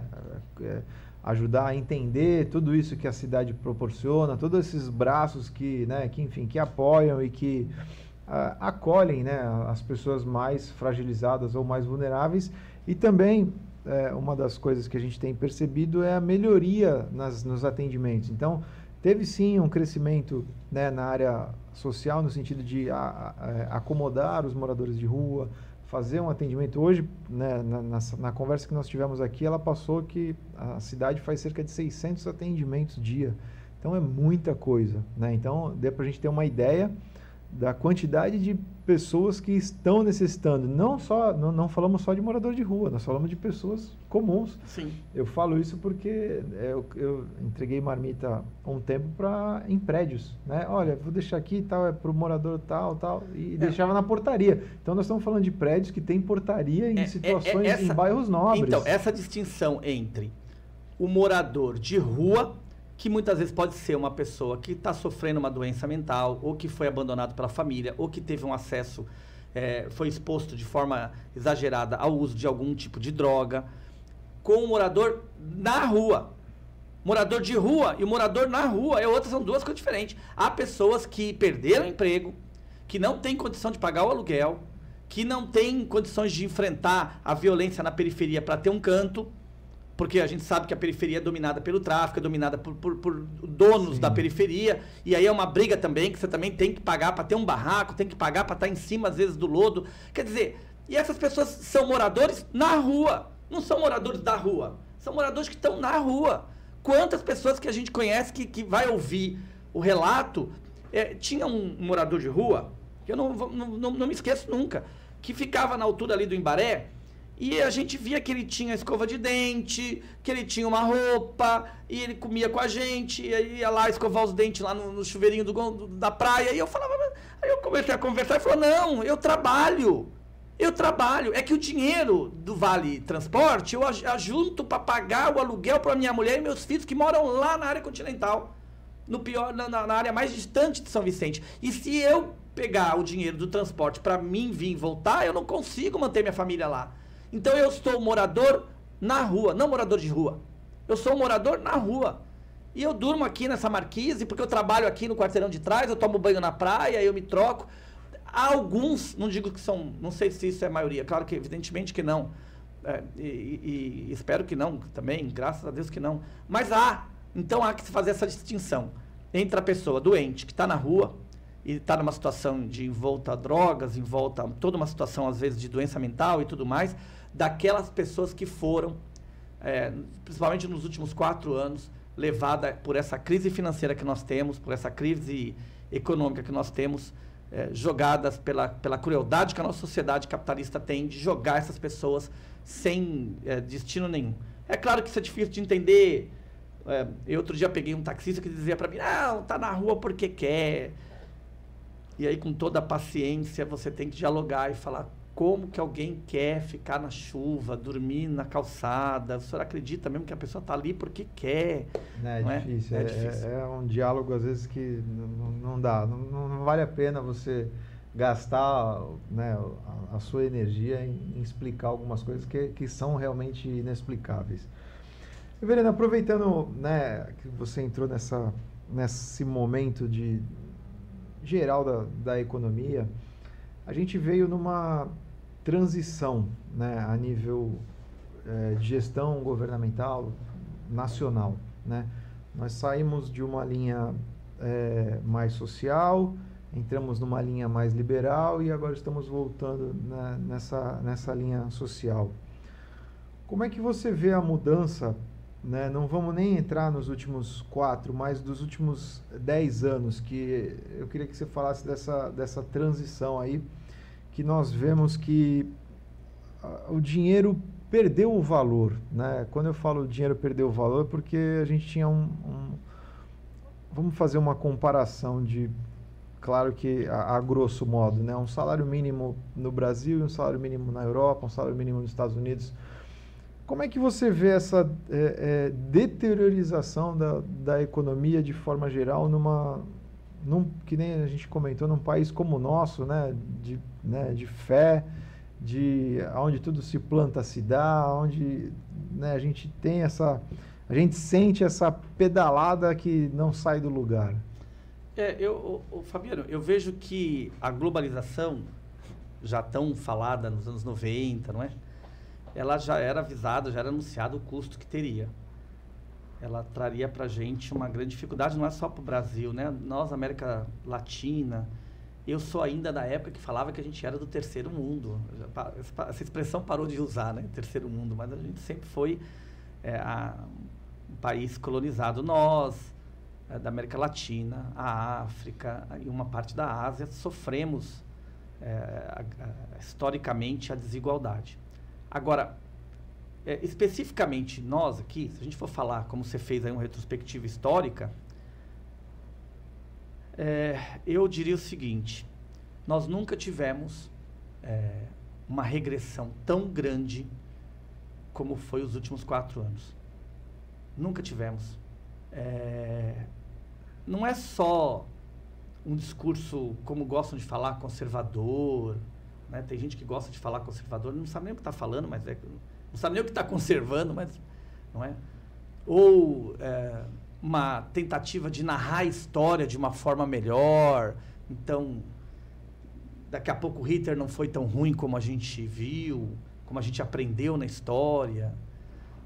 é, ajudar a entender tudo isso que a cidade proporciona, todos esses braços que, né, que enfim, que apoiam e que acolhem, né, as pessoas mais fragilizadas ou mais vulneráveis e também é, uma das coisas que a gente tem percebido é a melhoria nas, nos atendimentos. Então, teve sim um crescimento né, na área social, no sentido de a, a, é, acomodar os moradores de rua, fazer um atendimento. Hoje, né, na, na, na, conversa que nós tivemos aqui, ela passou que a cidade faz cerca de 600 atendimentos dia. Então é muita coisa. Né? Então, deu para a gente ter uma ideia da quantidade de pessoas que estão necessitando. Não só, não, não, falamos só de morador de rua, nós falamos de pessoas comuns. Sim. Eu falo isso porque eu, eu entreguei marmita um tempo para em prédios, né? Olha, vou deixar aqui tal, é para o morador tal, tal, e é. deixava na portaria. Então nós estamos falando de prédios que tem portaria em é, é situações, é, essa, em bairros nobres. Então, essa distinção entre o morador de rua que muitas vezes pode ser uma pessoa que está sofrendo uma doença mental, ou que foi abandonado pela família, ou que teve um acesso, é, foi exposto de forma exagerada ao uso de algum tipo de droga, com o morador na rua. Morador de rua e o morador na rua é outra, são duas coisas diferentes. Há pessoas que perderam o emprego, que não têm condição de pagar o aluguel, que não têm condições de enfrentar a violência na periferia para ter um canto porque a gente sabe que a periferia é dominada pelo tráfico, é dominada por, por, por donos Sim. da periferia, e aí é uma briga também que você também tem que pagar para ter um barraco, tem que pagar para estar tá em cima, às vezes, do lodo. Quer dizer, e essas pessoas são moradores na rua, não são moradores da rua, são moradores que estão na rua. Quantas pessoas que a gente conhece que, que vai ouvir o relato? É, tinha um morador de rua, que eu não, não, não, não me esqueço nunca, que ficava na altura ali do Embaré, e a gente via que ele tinha escova de dente, que ele tinha uma roupa, e ele comia com a gente, e aí ia lá escovar os dentes lá no, no chuveirinho do, do, da praia. E eu falava, aí eu comecei a conversar e falou: não, eu trabalho. Eu trabalho. É que o dinheiro do Vale Transporte eu ajunto para pagar o aluguel para minha mulher e meus filhos que moram lá na área continental. No pior, na, na área mais distante de São Vicente. E se eu pegar o dinheiro do transporte para mim vir e voltar, eu não consigo manter minha família lá. Então eu sou morador na rua, não morador de rua. Eu sou morador na rua. E eu durmo aqui nessa marquise, porque eu trabalho aqui no quarteirão de trás, eu tomo banho na praia, eu me troco. Há alguns, não digo que são, não sei se isso é a maioria, claro que evidentemente que não. É, e, e espero que não também, graças a Deus que não. Mas há, então há que se fazer essa distinção entre a pessoa doente que está na rua e está numa situação de envolta a drogas, envolta a toda uma situação às vezes de doença mental e tudo mais, daquelas pessoas que foram, é, principalmente nos últimos quatro anos, levada por essa crise financeira que nós temos, por essa crise econômica que nós temos, é, jogadas pela, pela crueldade que a nossa sociedade capitalista tem de jogar essas pessoas sem é, destino nenhum. É claro que isso é difícil de entender. É, eu outro dia peguei um taxista que dizia para mim, não, tá na rua porque quer. E aí, com toda a paciência, você tem que dialogar e falar, como que alguém quer ficar na chuva, dormir na calçada? O senhor acredita mesmo que a pessoa está ali porque quer? É, não é? Difícil. É, é, difícil. É, é, um diálogo, às vezes, que não, não dá. Não, não, vale a pena você gastar né, a, a sua energia em, em, explicar algumas coisas que, que são realmente inexplicáveis. Verena, aproveitando né, que você entrou nessa, nesse momento de geral da, da economia, a gente veio numa transição né, a nível é, de gestão governamental nacional. Né? Nós saímos de uma linha é, mais social, entramos numa linha mais liberal e agora estamos voltando né, nessa, nessa linha social. Como é que você vê a mudança né, não vamos nem entrar nos últimos quatro, mas dos últimos dez anos, que eu queria que você falasse dessa, dessa transição aí, que nós vemos que o dinheiro perdeu o valor. Né? Quando eu falo dinheiro perdeu o valor, é porque a gente tinha um, um vamos fazer uma comparação de claro que a, a, grosso modo, né, um salário mínimo no Brasil um salário mínimo na Europa, um salário mínimo nos Estados Unidos. Como é que você vê essa é, é, deteriorização da, da economia de forma geral numa, num, que nem a gente comentou, num país como o nosso, né, de, né, de fé, de onde tudo se planta se dá, onde né, a gente tem essa, a gente sente essa pedalada que não sai do lugar. É, eu, o, o Fabiano, eu vejo que a globalização, já tão falada nos anos 90, não é? Ela já era avisada, já era anunciado o custo que teria. Ela traria para a gente uma grande dificuldade, não é só para o Brasil, né? Nós, América Latina, eu sou ainda da época que falava que a gente era do terceiro mundo. Essa expressão parou de usar, né? Terceiro mundo, mas a gente sempre foi é, a, um país colonizado. Nós, é, da América Latina, a África e uma parte da Ásia, sofremos é, a, a, historicamente a desigualdade. Agora, é, especificamente nós aqui, se a gente for falar como você fez aí uma retrospectiva histórica, é, eu diria o seguinte: nós nunca tivemos é, uma regressão tão grande como foi os últimos quatro anos. Nunca tivemos. É, não é só um discurso, como gostam de falar, conservador. Né? Tem gente que gosta de falar conservador, não sabe nem o que está falando, mas é, não sabe nem o que está conservando, mas não é. Ou é, uma tentativa de narrar a história de uma forma melhor. Então, daqui a pouco Hitler não foi tão ruim como a gente viu, como a gente aprendeu na história.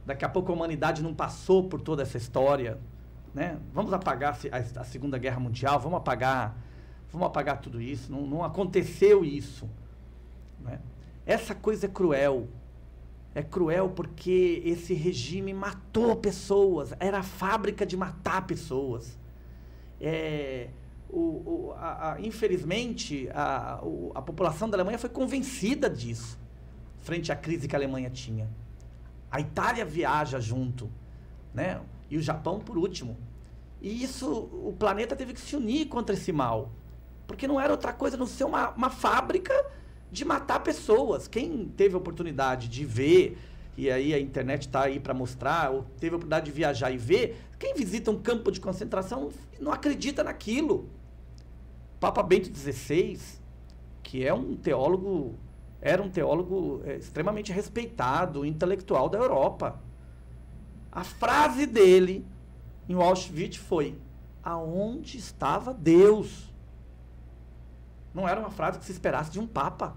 Daqui a pouco a humanidade não passou por toda essa história, né? Vamos apagar a, a Segunda Guerra Mundial, vamos apagar, vamos apagar tudo isso. Não, não aconteceu isso, né? Essa coisa é cruel. É cruel porque esse regime matou pessoas, era a fábrica de matar pessoas. É, o, o, a, a, infelizmente, a, o, a população da Alemanha foi convencida disso, frente à crise que a Alemanha tinha. A Itália viaja junto, né? e o Japão por último. E isso, o planeta teve que se unir contra esse mal. Porque não era outra coisa não ser uma, uma fábrica de matar pessoas. Quem teve a oportunidade de ver, e aí a internet está aí para mostrar, ou teve a oportunidade de viajar e ver, quem visita um campo de concentração não acredita naquilo. Papa Bento XVI, que é um teólogo, era um teólogo é, extremamente respeitado, intelectual da Europa. A frase dele em Auschwitz foi: Aonde estava Deus? Não era uma frase que se esperasse de um papa.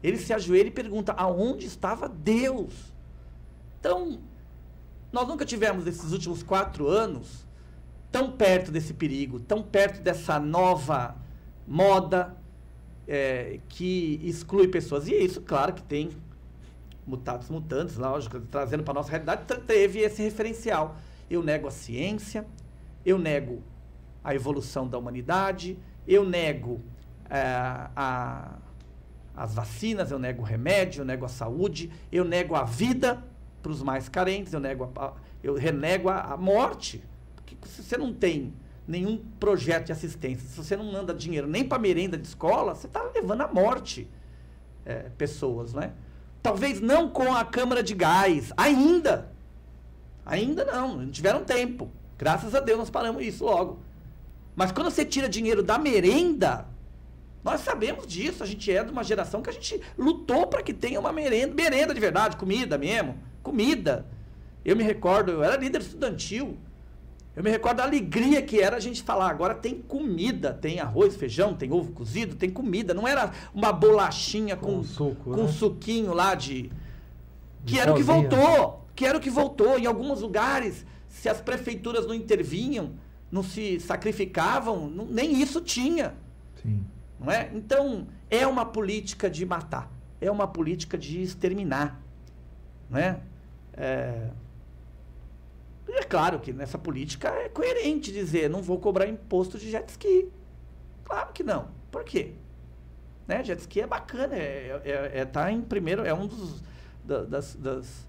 Ele se ajoelha e pergunta: aonde estava Deus? Então, nós nunca tivemos nesses últimos quatro anos tão perto desse perigo, tão perto dessa nova moda é, que exclui pessoas. E isso, claro, que tem mutados mutantes, lógico, trazendo para a nossa realidade, teve esse referencial. Eu nego a ciência, eu nego a evolução da humanidade, eu nego é, a, as vacinas, eu nego o remédio, eu nego a saúde, eu nego a vida para os mais carentes, eu, nego a, eu renego a, a morte. Porque se você não tem nenhum projeto de assistência, se você não manda dinheiro nem para merenda de escola, você está levando à morte é, pessoas, né? Talvez não com a câmara de gás, ainda. Ainda não, não tiveram tempo. Graças a Deus nós paramos isso logo. Mas quando você tira dinheiro da merenda, nós sabemos disso. A gente é de uma geração que a gente lutou para que tenha uma merenda, merenda de verdade, comida mesmo, comida. Eu me recordo, eu era líder estudantil. Eu me recordo da alegria que era a gente falar, agora tem comida, tem arroz, feijão, tem ovo cozido, tem comida. Não era uma bolachinha com, com, suco, com né? suquinho lá de. Que de era o que voltou. Que era o que voltou. Em alguns lugares, se as prefeituras não intervinham, não se sacrificavam, não, nem isso tinha. Sim. Não é? Então, é uma política de matar, é uma política de exterminar. Não é? é é claro que nessa política é coerente dizer, não vou cobrar imposto de jet ski. Claro que não. Por quê? Né? Jet ski é bacana, é, é, é tá em primeiro, é um dos da, das, das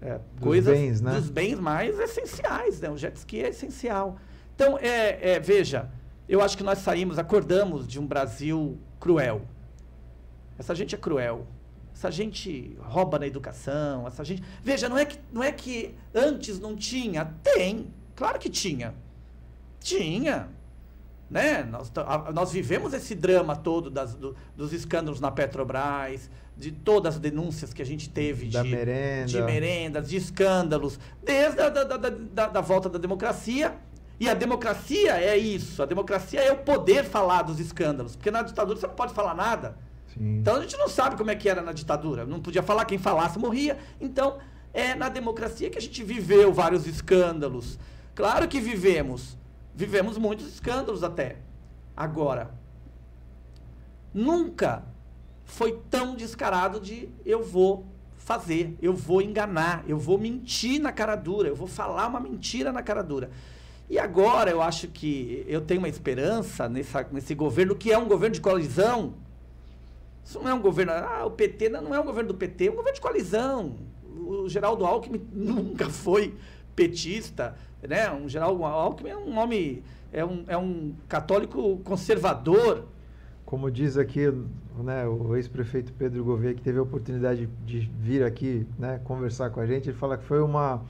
é, dos coisas bens, né? dos bens mais essenciais, né? O jet ski é essencial. Então, é, é, veja, eu acho que nós saímos, acordamos de um Brasil cruel. Essa gente é cruel. Essa gente rouba na educação, essa gente. Veja, não é que, não é que antes não tinha. Tem. Claro que tinha. Tinha. Né? Nós, a, nós vivemos esse drama todo das, do, dos escândalos na Petrobras, de todas as denúncias que a gente teve da de, merenda. de merendas, de escândalos, desde a da, da, da, da volta da democracia. E a democracia é isso. A democracia é o poder falar dos escândalos. Porque na ditadura você não pode falar nada. Sim. Então a gente não sabe como é que era na ditadura. Não podia falar, quem falasse morria. Então é na democracia que a gente viveu vários escândalos. Claro que vivemos. Vivemos muitos escândalos até. Agora, nunca foi tão descarado de eu vou fazer, eu vou enganar, eu vou mentir na cara dura, eu vou falar uma mentira na cara dura. E agora eu acho que eu tenho uma esperança nessa, nesse governo, que é um governo de coalizão, isso não é um governo. Ah, o PT não é um governo do PT, é um governo de coalizão. O Geraldo Alckmin nunca foi petista, né? Um Geraldo Alckmin é um homem, é um, é um católico conservador. Como diz aqui né, o ex-prefeito Pedro Gouveia, que teve a oportunidade de vir aqui né, conversar com a gente, ele fala que foi uma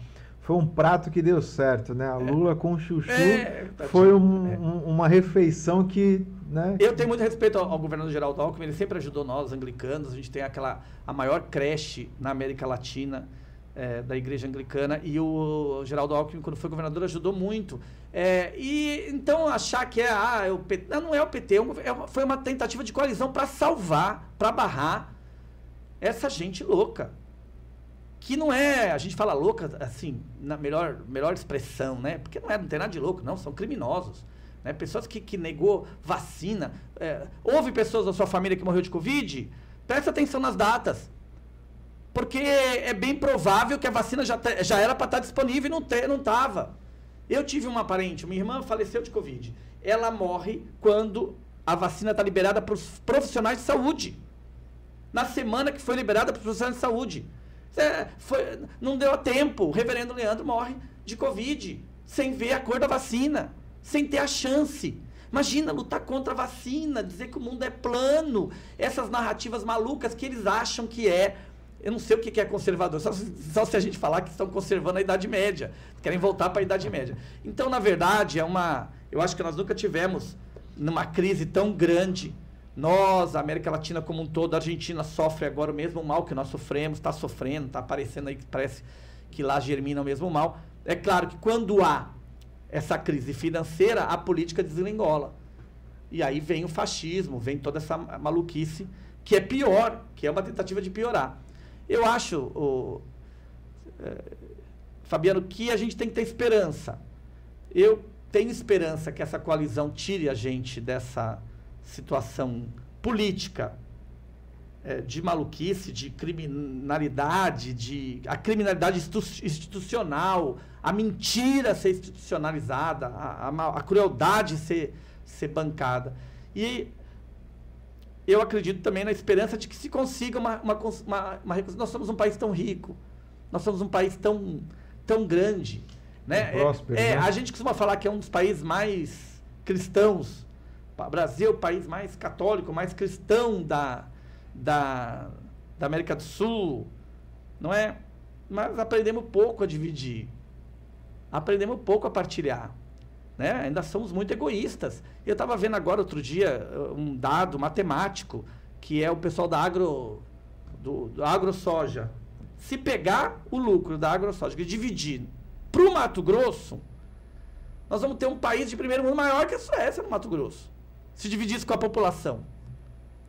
foi um prato que deu certo, né? A é. Lula com chuchu é, foi um, é. um, uma refeição que né? Eu tenho muito respeito ao, ao governador Geraldo Alckmin, ele sempre ajudou nós, anglicanos, a gente tem aquela, a maior creche na América Latina, é, da igreja anglicana, e o Geraldo Alckmin, quando foi governador, ajudou muito. É, e então achar que é, ah, é o PT, não, não é o PT, uma, foi uma tentativa de coalizão para salvar, para barrar essa gente louca. Que não é, a gente fala louca, assim, na melhor, melhor expressão, né? Porque não, é, não tem nada de louco, não, são criminosos. Né? Pessoas que, que negou vacina. É, houve pessoas da sua família que morreu de Covid? Presta atenção nas datas. Porque é bem provável que a vacina já, já era para estar tá disponível e não estava. Eu tive uma parente, minha irmã faleceu de Covid. Ela morre quando a vacina está liberada para os profissionais de saúde. Na semana que foi liberada para os profissionais de saúde. É, foi, não deu tempo. O reverendo Leandro morre de Covid, sem ver a cor da vacina sem ter a chance. Imagina lutar contra a vacina, dizer que o mundo é plano, essas narrativas malucas que eles acham que é. Eu não sei o que é conservador, só, só se a gente falar que estão conservando a Idade Média, querem voltar para a Idade Média. Então, na verdade, é uma. Eu acho que nós nunca tivemos numa crise tão grande. Nós, a América Latina como um todo, a Argentina sofre agora o mesmo mal que nós sofremos, está sofrendo, está aparecendo aí que parece que lá germina o mesmo mal. É claro que quando há essa crise financeira, a política deslingola. E aí vem o fascismo, vem toda essa maluquice, que é pior, que é uma tentativa de piorar. Eu acho, o, é, Fabiano, que a gente tem que ter esperança. Eu tenho esperança que essa coalizão tire a gente dessa situação política é, de maluquice, de criminalidade, de a criminalidade institucional, a mentira ser institucionalizada, a, a, a crueldade ser, ser bancada. E eu acredito também na esperança de que se consiga uma, uma, uma, uma Nós somos um país tão rico, nós somos um país tão, tão grande. Né? Próspero, é, é, né? A gente costuma falar que é um dos países mais cristãos. Brasil o país mais católico, mais cristão da, da, da América do Sul, não é? Mas aprendemos pouco a dividir. Aprendemos pouco a partilhar. Né? Ainda somos muito egoístas. Eu estava vendo agora outro dia um dado matemático que é o pessoal da agro do, do agrosoja. Se pegar o lucro da agrosoja e dividir para o Mato Grosso, nós vamos ter um país de primeiro mundo maior que a Suécia no Mato Grosso. Se dividisse com a população.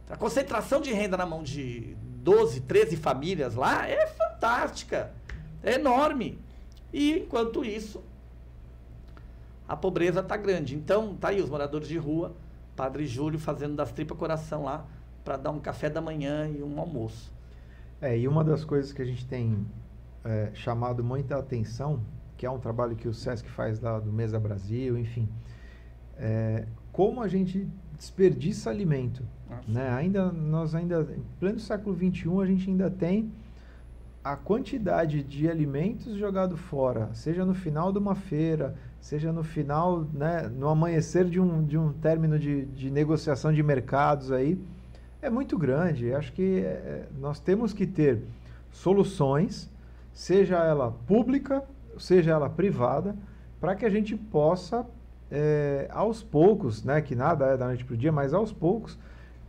A concentração de renda na mão de 12, 13 famílias lá é fantástica, é enorme. E enquanto isso, a pobreza está grande. Então, tá aí os moradores de rua, Padre Júlio fazendo das tripas coração lá para dar um café da manhã e um almoço. É, e uma das coisas que a gente tem é, chamado muita atenção que é um trabalho que o SESC faz lá do Mesa Brasil, enfim. É, como a gente desperdiça alimento. Né? Ainda, nós ainda, em pleno século XXI, a gente ainda tem a quantidade de alimentos jogado fora, seja no final de uma feira, seja no final, né, no amanhecer de um, de um término de, de negociação de mercados aí, é muito grande. Acho que é, nós temos que ter soluções, seja ela pública, seja ela privada, para que a gente possa, é, aos poucos, né, que nada é da noite para o dia, mas aos poucos,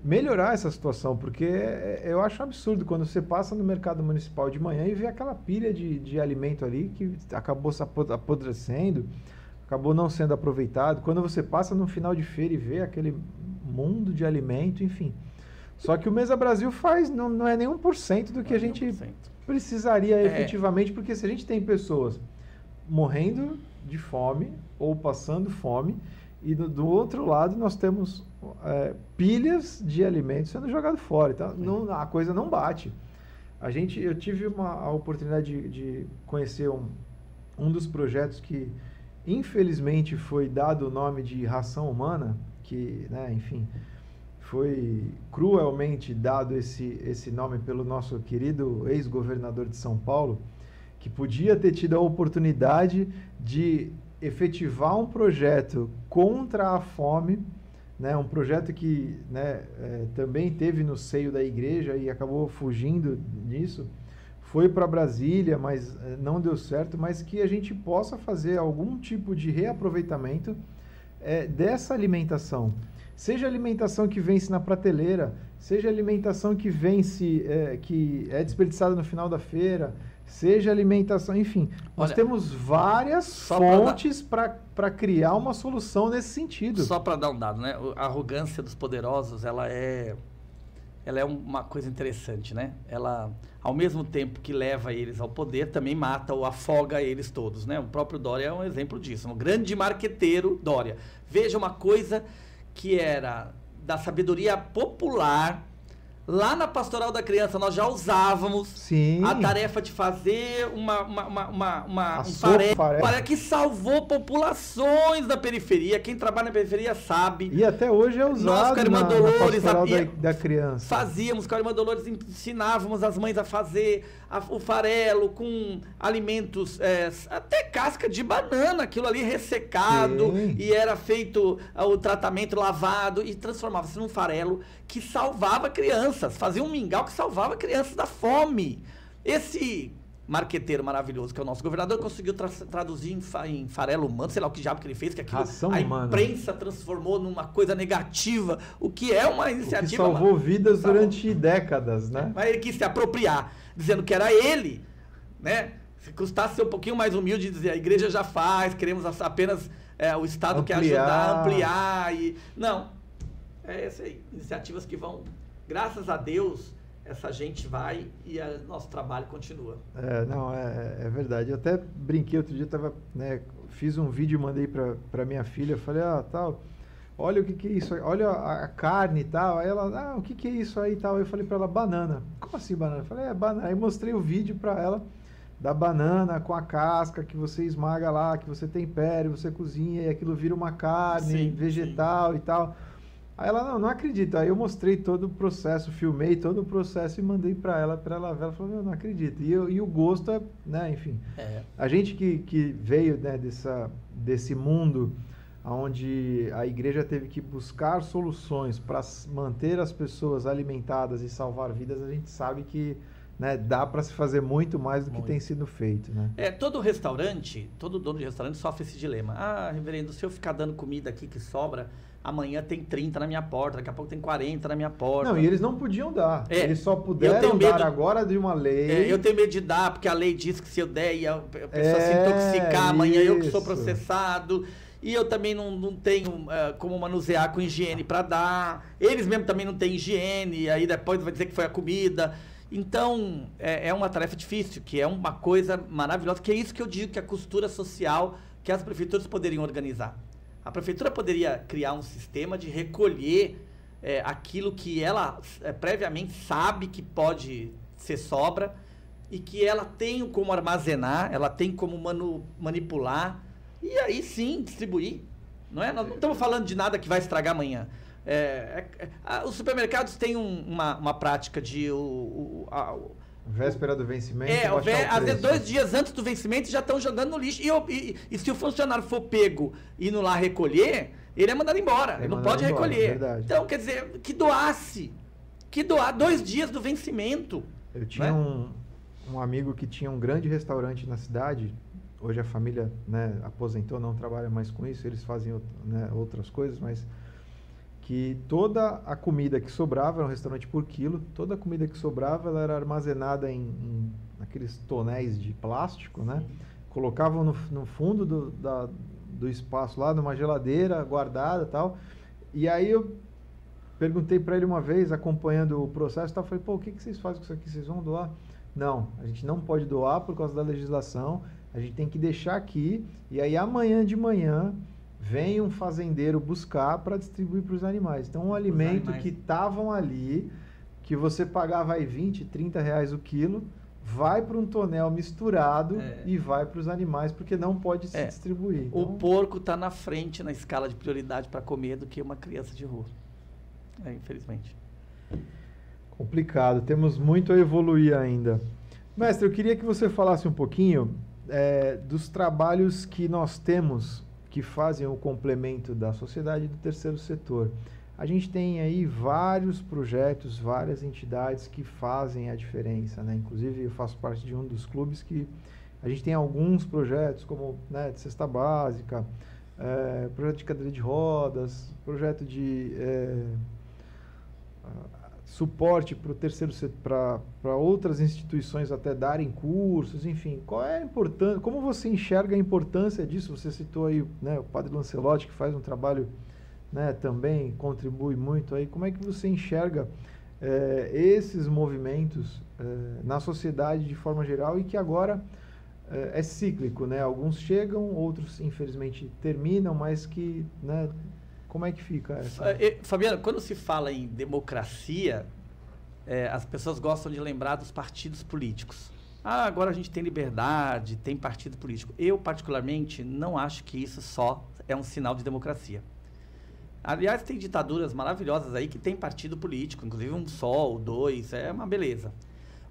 melhorar essa situação, porque é, eu acho absurdo quando você passa no mercado municipal de manhã e vê aquela pilha de, de alimento ali que acabou se apodrecendo, acabou não sendo aproveitado. Quando você passa no final de feira e vê aquele mundo de alimento, enfim. Só que o Mesa Brasil faz, não, não é nem 1% do que a é gente precisaria é. efetivamente, porque se a gente tem pessoas morrendo de fome ou passando fome, e do, do outro lado nós temos é, pilhas de alimentos sendo jogados fora. Então não, a coisa não bate. A gente, eu tive uma, a oportunidade de, de conhecer um, um dos projetos que infelizmente foi dado o nome de ração humana, que, né, enfim, foi cruelmente dado esse, esse nome pelo nosso querido ex-governador de São Paulo, que podia ter tido a oportunidade de efetivar um projeto contra a fome, né, um projeto que né, é, também teve no seio da igreja e acabou fugindo nisso, foi para Brasília, mas é, não deu certo, mas que a gente possa fazer algum tipo de reaproveitamento é, dessa alimentação. Seja alimentação que vence na prateleira, seja alimentação que vence, é, que é desperdiçada no final da feira, seja alimentação, enfim. Olha, nós temos várias fontes para criar uma solução nesse sentido. Só para dar um dado, né? A arrogância dos poderosos, ela é ela é uma coisa interessante, né? Ela, ao mesmo tempo que leva eles ao poder, também mata ou afoga eles todos, né? O próprio Dória é um exemplo disso. Um grande marqueteiro, Dória. Veja uma coisa que era da sabedoria popular. Lá na Pastoral da Criança nós já usávamos Sim. a tarefa de fazer uma, uma, uma, uma, uma um tarefa que salvou populações da periferia. Quem trabalha na periferia sabe. E até hoje é usado nós, com a Irmã na, Dolores, na da, da, Criança. Fazíamos, com a Irmã Dolores ensinávamos as mães a fazer a, o farelo com alimentos, é, até casca de banana, aquilo ali ressecado, Sim. e era feito uh, o tratamento lavado e transformava-se num farelo que salvava crianças, fazia um mingau que salvava crianças da fome. Esse marqueteiro maravilhoso que é o nosso governador conseguiu tra traduzir em, fa em, farelo humano, sei lá o que diabo que ele fez, que aquilo, Ração a humana. imprensa transformou numa coisa negativa, o que é uma iniciativa... O que salvou vidas durante décadas, né? Mas ele quis se apropriar dizendo que era ele, né? Se custasse ser um pouquinho mais humilde e dizer a igreja já faz, queremos apenas é, o Estado ampliar. quer ajudar, ampliar e. Não. É essa aí. Iniciativas que vão, graças a Deus, essa gente vai e o nosso trabalho continua. É, não, é, é verdade. Eu até brinquei outro dia, tava, né, fiz um vídeo e mandei para minha filha, falei, ah, tal olha o que, que é isso, olha a, a, carne e tal. Aí ela, ah, o que, que é isso aí e tal. Eu falei para ela, banana. Como assim banana? Eu falei, é banana. Aí mostrei o vídeo para ela da banana com a casca que você esmaga lá, que você tempere, você cozinha e aquilo vira uma carne sim, vegetal sim. e tal. Aí ela, não, não acredito. Aí eu mostrei todo o processo, filmei todo o processo e mandei para ela, para ela ver. Ela falou, não acredito. E, eu, e o gosto é, né, enfim. É. A gente que, que veio né, dessa, desse mundo onde a igreja teve que buscar soluções para manter as pessoas alimentadas e salvar vidas, a gente sabe que né, dá para se fazer muito mais do muito. que tem sido feito. Né? É, todo restaurante, todo dono de restaurante sofre esse dilema. Ah, reverendo, se eu ficar dando comida aqui que sobra, amanhã tem 30 na minha porta, daqui a pouco tem 40 na minha porta. Não, e eles não podiam dar. É, eles só puderam medo, dar agora de uma lei. É, eu tenho medo de dar, porque a lei diz que se eu der e a pessoa é, se intoxicar, amanhã isso. eu que sou processado. E eu também não, não tenho uh, como manusear com higiene para dar. Eles mesmo também não têm higiene, aí depois vai dizer que foi a comida. Então, é, é, uma tarefa difícil, que é uma coisa maravilhosa, que é isso que eu digo que a costura social que as prefeituras poderiam organizar. A prefeitura poderia criar um sistema de recolher é, aquilo que ela é, previamente sabe que pode ser sobra e que ela tem como armazenar, ela tem como manu, manipular e aí sim distribuir. Não é? Nós não estamos falando de nada que vai estragar amanhã. É, é, é, os supermercados têm um, uma, uma prática de. O, o, a, Véspera do vencimento. É, vé, às vezes dois dias antes do vencimento já estão jogando no lixo. E, e, e, se o funcionário for pego indo lá recolher, ele é mandado embora. ele não pode embora, recolher. Verdade. Então, quer dizer, que doasse. Que doar dois dias do vencimento. Eu tinha né? um, um amigo que tinha um grande restaurante na cidade. Hoje a família né, aposentou, não trabalha mais com isso, eles fazem né, outras coisas, mas que toda a comida que sobrava, era um restaurante por quilo, toda a comida que sobrava ela era armazenada em, em aqueles tonéis de plástico, né? Colocavam no, no fundo do, da, do espaço lá, numa geladeira guardada tal. E aí eu perguntei para ele uma vez, acompanhando o processo, tal, falei, pô, o que, que vocês fazem com isso aqui? Vocês vão doar? Não, a gente não pode doar por causa da legislação, a gente tem que deixar aqui, e aí amanhã de manhã vem um fazendeiro buscar para distribuir para os animais. Então, um alimento animais. que estavam ali, que você pagava aí 20, 30 reais o quilo, vai para um tonel misturado é. e vai para os animais, porque não pode se é. distribuir. Então... O porco está na frente na escala de prioridade para comer do que uma criança de rua. É, infelizmente. Complicado, temos muito a evoluir ainda. Mestre, eu queria que você falasse um pouquinho é, dos trabalhos que nós temos que fazem o complemento da sociedade e do terceiro setor. A gente tem aí vários projetos, várias entidades que fazem a diferença, né? Inclusive eu faço parte de um dos clubes que a gente tem alguns projetos como né, de cesta básica, é, projeto de cadeira de rodas, projeto de é, suporte para o terceiro para outras instituições até darem cursos, enfim, qual é a importância, como você enxerga a importância disso? Você citou aí né, o Padre Lancelotti que faz um trabalho né, também contribui muito aí. Como é que você enxerga é, esses movimentos é, na sociedade de forma geral e que agora é, é, cíclico, né? Alguns chegam, outros infelizmente terminam, mas que né, como é que fica essa? É, Fabiano, quando se fala em democracia, é, as pessoas gostam de lembrar dos partidos políticos. Ah, agora a gente tem liberdade, tem partido político. Eu, particularmente, não acho que isso só é um sinal de democracia. Aliás, tem ditaduras maravilhosas aí que tem partido político, inclusive um só, dois, é uma beleza.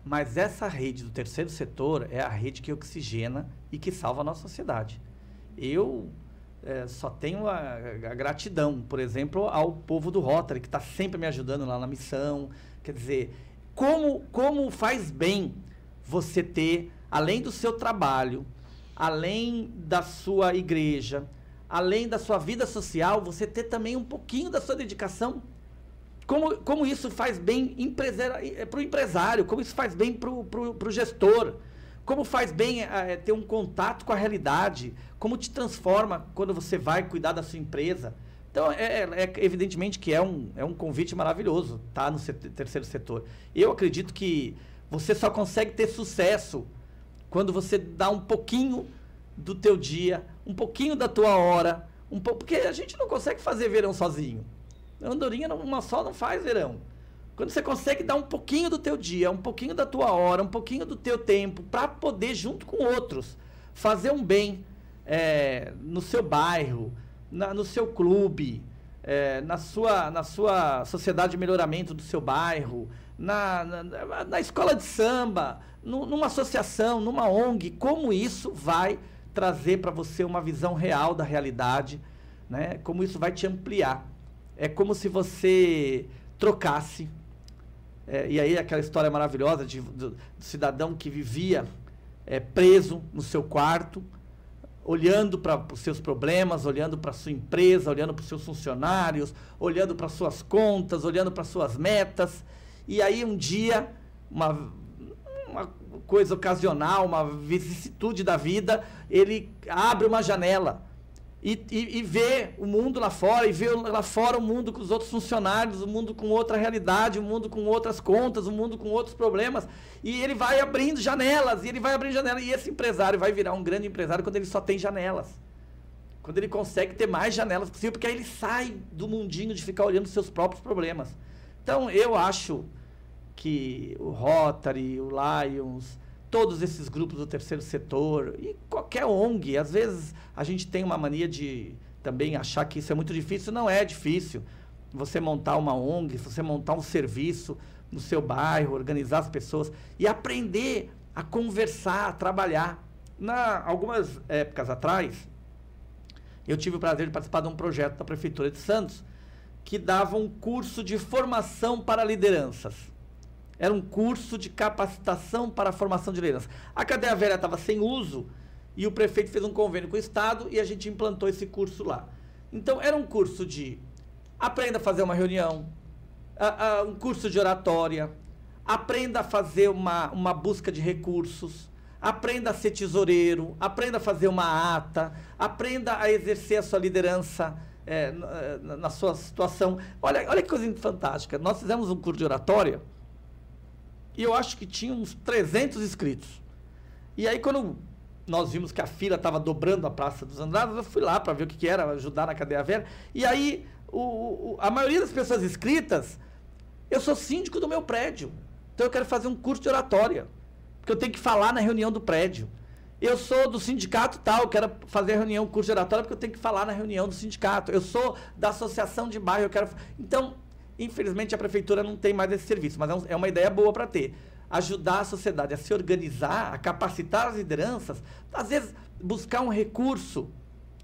Mas essa rede do terceiro setor é a rede que oxigena e que salva a nossa sociedade. Eu é, só tenho a, a, gratidão, por exemplo, ao povo do Rotary, que está sempre me ajudando lá na missão. Quer dizer, como, como faz bem você ter, além do seu trabalho, além da sua igreja, além da sua vida social, você ter também um pouquinho da sua dedicação. Como, como isso faz bem para o empresário, como isso faz bem para o gestor como faz bem é, ter um contato com a realidade, como te transforma quando você vai cuidar da sua empresa. Então, é, é, é evidentemente que é um, é um convite maravilhoso, tá? No terceiro setor. Eu acredito que você só consegue ter sucesso quando você dá um pouquinho do teu dia, um pouquinho da tua hora, um po... porque a gente não consegue fazer verão sozinho. A andorinha uma só não faz verão. Quando você consegue dar um pouquinho do teu dia, um pouquinho da tua hora, um pouquinho do teu tempo, para poder, junto com outros, fazer um bem é, no seu bairro, na, no seu clube, é, na, sua, na sua sociedade de melhoramento do seu bairro, na, na, na escola de samba, no, numa associação, numa ONG, como isso vai trazer para você uma visão real da realidade, né? como isso vai te ampliar. É como se você trocasse é, e aí aquela história maravilhosa de, do, do cidadão que vivia é, preso no seu quarto, olhando para os seus problemas, olhando para a sua empresa, olhando para os seus funcionários, olhando para suas contas, olhando para suas metas. E aí um dia, uma, uma coisa ocasional, uma vicissitude da vida, ele abre uma janela e, e, e ver o mundo lá fora, e ver lá fora o mundo com os outros funcionários, o mundo com outra realidade, o mundo com outras contas, o mundo com outros problemas. E ele vai abrindo janelas, e ele vai abrindo janelas. E esse empresário vai virar um grande empresário quando ele só tem janelas. Quando ele consegue ter mais janelas possível, porque aí ele sai do mundinho de ficar olhando seus próprios problemas. Então, eu acho que o Rotary, o Lions, todos esses grupos do terceiro setor e qualquer ONG. Às vezes a gente tem uma mania de também achar que isso é muito difícil. Não é difícil. Você montar uma ONG, você montar um serviço no seu bairro, organizar as pessoas e aprender a conversar, a trabalhar. Na algumas épocas atrás, eu tive o prazer de participar de um projeto da prefeitura de Santos que dava um curso de formação para lideranças. Era um curso de capacitação para a formação de lideranças. A cadeia velha estava sem uso e o prefeito fez um convênio com o Estado e a gente implantou esse curso lá. Então, era um curso de aprenda a fazer uma reunião, uh, uh, um curso de oratória, aprenda a fazer uma, uma busca de recursos, aprenda a ser tesoureiro, aprenda a fazer uma ata, aprenda a exercer a sua liderança é, na, na, sua situação. Olha, olha que coisa fantástica. Nós fizemos um curso de oratória e eu acho que tinha uns 300 inscritos. E aí, quando nós vimos que a fila estava dobrando a Praça dos Andrados, eu fui lá para ver o que, que, era, ajudar na cadeia velha. E aí, o, o, a maioria das pessoas inscritas, eu sou síndico do meu prédio. Então eu quero fazer um curso de oratória. Porque eu tenho que falar na reunião do prédio. Eu sou do sindicato tal, quero fazer reunião, curso de oratória, porque eu tenho que falar na reunião do sindicato. Eu sou da associação de bairro, eu quero. Então, infelizmente, a prefeitura não tem mais esse serviço, mas é, é uma ideia boa para ter ajudar a sociedade a se organizar, a capacitar as lideranças, às vezes buscar um recurso.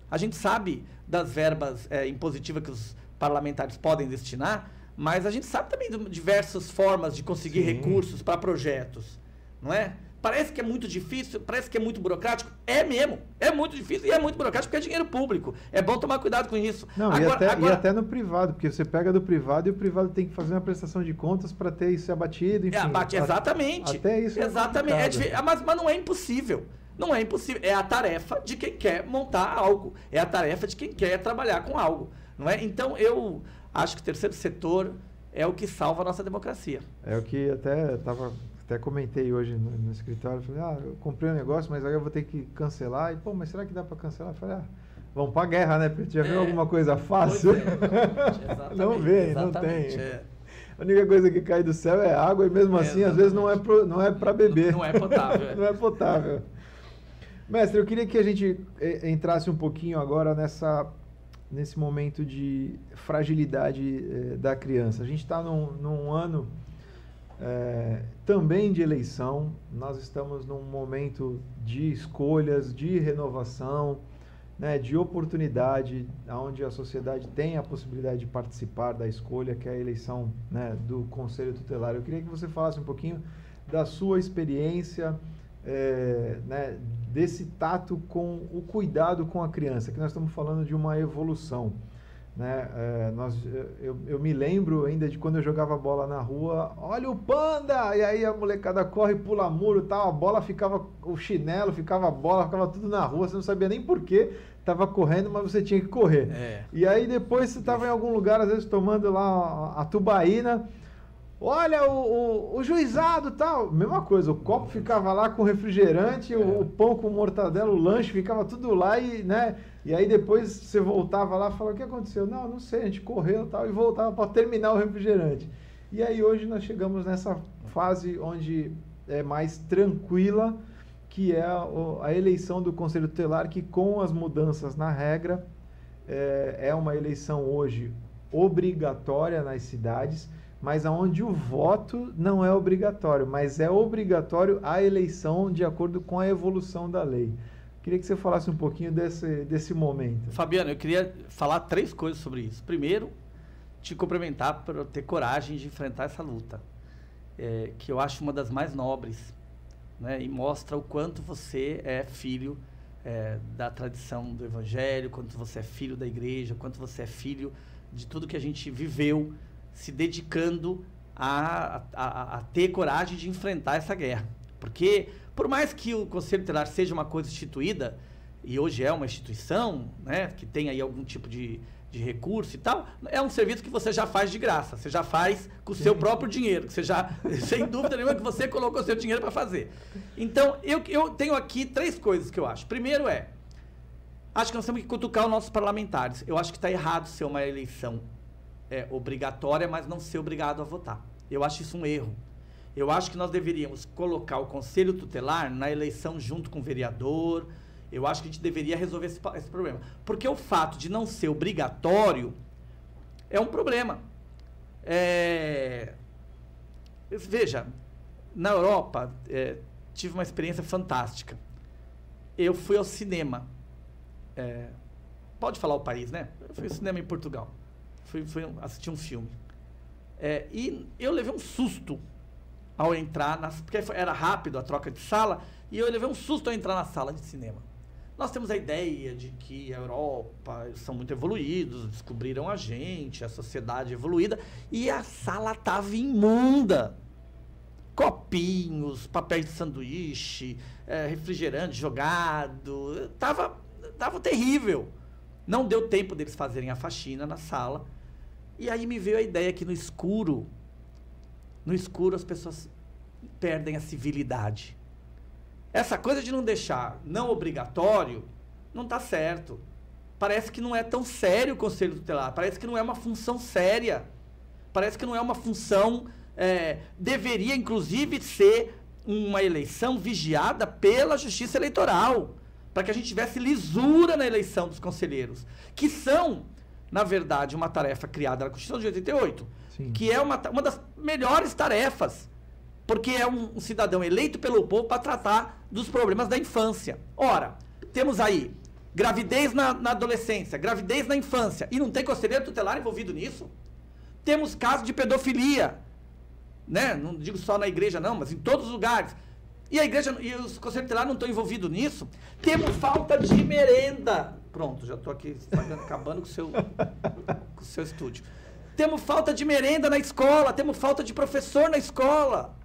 A gente sabe das verbas é, impositivas que os parlamentares podem destinar, mas a gente sabe também de diversas formas de conseguir Sim. recursos para projetos, não é? Parece que é muito difícil, parece que é muito burocrático. É mesmo. É muito difícil e é muito burocrático porque é dinheiro público. É bom tomar cuidado com isso. Não, agora, e, até, agora... e até no privado, porque você pega do privado e o privado tem que fazer uma prestação de contas para ter isso abatido. Enfim, é, abate, exatamente. Até isso. É exatamente. É, mas, mas não é impossível. Não é impossível. É a tarefa de quem quer montar algo. É a tarefa de quem quer trabalhar com algo. Não é? Então, eu acho que o terceiro setor é o que salva a nossa democracia. É o que até estava até comentei hoje no, no, escritório, falei, ah, eu comprei um negócio, mas aí eu vou ter que cancelar. E, pô, mas será que dá para cancelar? Eu falei, ah, vamos para a guerra, né? Porque já viu é, alguma coisa fácil? É, não vê, não tem. É. A única coisa que cai do céu é água e mesmo assim, às vezes não é pro, não é para beber. Não, não, é potável. É. não é potável. Mestre, eu queria que a gente entrasse um pouquinho agora nessa nesse momento de fragilidade eh, da criança. A gente está num, num ano é, também de eleição, nós estamos num momento de escolhas, de renovação, né, de oportunidade, onde a sociedade tem a possibilidade de participar da escolha, que é a eleição né, do Conselho Tutelar. Eu queria que você falasse um pouquinho da sua experiência, é, né, desse tato com o cuidado com a criança, que nós estamos falando de uma evolução. Né? É, nós, eu, eu me lembro ainda de quando eu jogava bola na rua, olha o panda! E aí a molecada corre, pula muro tal, a bola ficava, o chinelo ficava a bola, ficava tudo na rua, você não sabia nem porquê, estava correndo, mas você tinha que correr. É. E aí depois você estava em algum lugar, às vezes tomando lá a, a tubaína, olha o, o, o, juizado tal, mesma coisa, o copo ficava lá com refrigerante, é. o, o, pão com mortadela, o lanche ficava tudo lá e, né? E aí depois você voltava lá e falava, o que aconteceu? Não, não sei, a gente correu tal, e voltava para terminar o refrigerante. E aí hoje nós chegamos nessa fase onde é mais tranquila, que é a, a eleição do Conselho Tutelar, que com as mudanças na regra, é, é uma eleição hoje obrigatória nas cidades, mas aonde o voto não é obrigatório, mas é obrigatório a eleição de acordo com a evolução da lei. Queria que você falasse um pouquinho desse, desse momento. Fabiano, eu queria falar três coisas sobre isso. Primeiro, te cumprimentar por ter coragem de enfrentar essa luta, é, que eu acho uma das mais nobres, né, e mostra o quanto você é filho é, da tradição do Evangelho, quanto você é filho da igreja, quanto você é filho de tudo que a gente viveu, se dedicando a, a, a ter coragem de enfrentar essa guerra. Porque por mais que o Conselho Tutelar seja uma coisa instituída, e hoje é uma instituição, né, que tem aí algum tipo de, de recurso e tal, é um serviço que você já faz de graça, você já faz com o seu próprio dinheiro, que você já, sem dúvida nenhuma, que você colocou o seu dinheiro para fazer. Então, eu, eu tenho aqui três coisas que eu acho. Primeiro é, acho que nós temos que cutucar os nossos parlamentares. Eu acho que está errado ser uma eleição é, obrigatória, mas não ser obrigado a votar. Eu acho isso um erro. Eu acho que nós deveríamos colocar o conselho tutelar na eleição junto com o vereador. Eu acho que a gente deveria resolver esse, esse problema. Porque o fato de não ser obrigatório é um problema. É... Veja, na Europa, é, tive uma experiência fantástica. Eu fui ao cinema. É, pode falar o país, né? Eu fui ao cinema em Portugal. Fui, fui assistir um filme. É, e eu levei um susto ao entrar, nas, porque era rápido a troca de sala, e eu levei um susto ao entrar na sala de cinema. Nós temos a ideia de que a Europa são muito evoluídos, descobriram a gente, a sociedade evoluída, e a sala estava imunda. Copinhos, papel de sanduíche, é, refrigerante jogado, tava, tava terrível. Não deu tempo deles fazerem a faxina na sala. E aí me veio a ideia que no escuro, no escuro as pessoas perdem a civilidade. Essa coisa de não deixar não obrigatório não está certo. Parece que não é tão sério o conselho tutelar. Parece que não é uma função séria. Parece que não é uma função. É, deveria, inclusive, ser uma eleição vigiada pela Justiça Eleitoral. Para que a gente tivesse lisura na eleição dos conselheiros. Que são, na verdade, uma tarefa criada na Constituição de 88. Sim. Que é uma, uma das melhores tarefas porque é um, um cidadão eleito pelo povo para tratar dos problemas da infância. Ora, temos aí gravidez na, na, adolescência, gravidez na infância, e não tem conselheiro tutelar envolvido nisso? Temos casos de pedofilia, né? não digo só na igreja não, mas em todos os lugares. E a igreja e os conselheiros tutelares não estão envolvidos nisso? Temos falta de merenda. Pronto, já estou aqui acabando com o seu, o seu estúdio. Temos falta de merenda na escola, temos falta de professor na escola.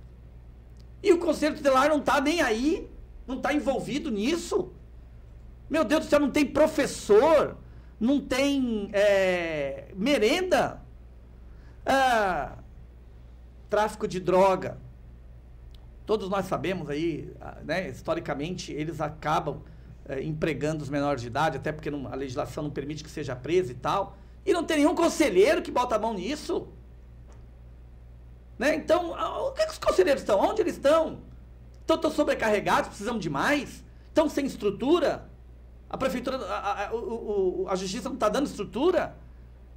E o conselho tutelar não está nem aí, não está envolvido nisso. Meu Deus do céu, não tem professor, não tem é, merenda. Ah, tráfico de droga. Todos nós sabemos aí, ah, né, historicamente, eles acabam é, empregando os menores de idade, até porque não, a legislação não permite que seja preso e tal. E não tem nenhum conselheiro que bota a mão nisso. Né? Então, o que, é que os conselheiros estão? Onde eles estão? Estão sobrecarregados, precisamos de mais? Estão sem estrutura? A prefeitura, a, a, o, a justiça não está dando estrutura?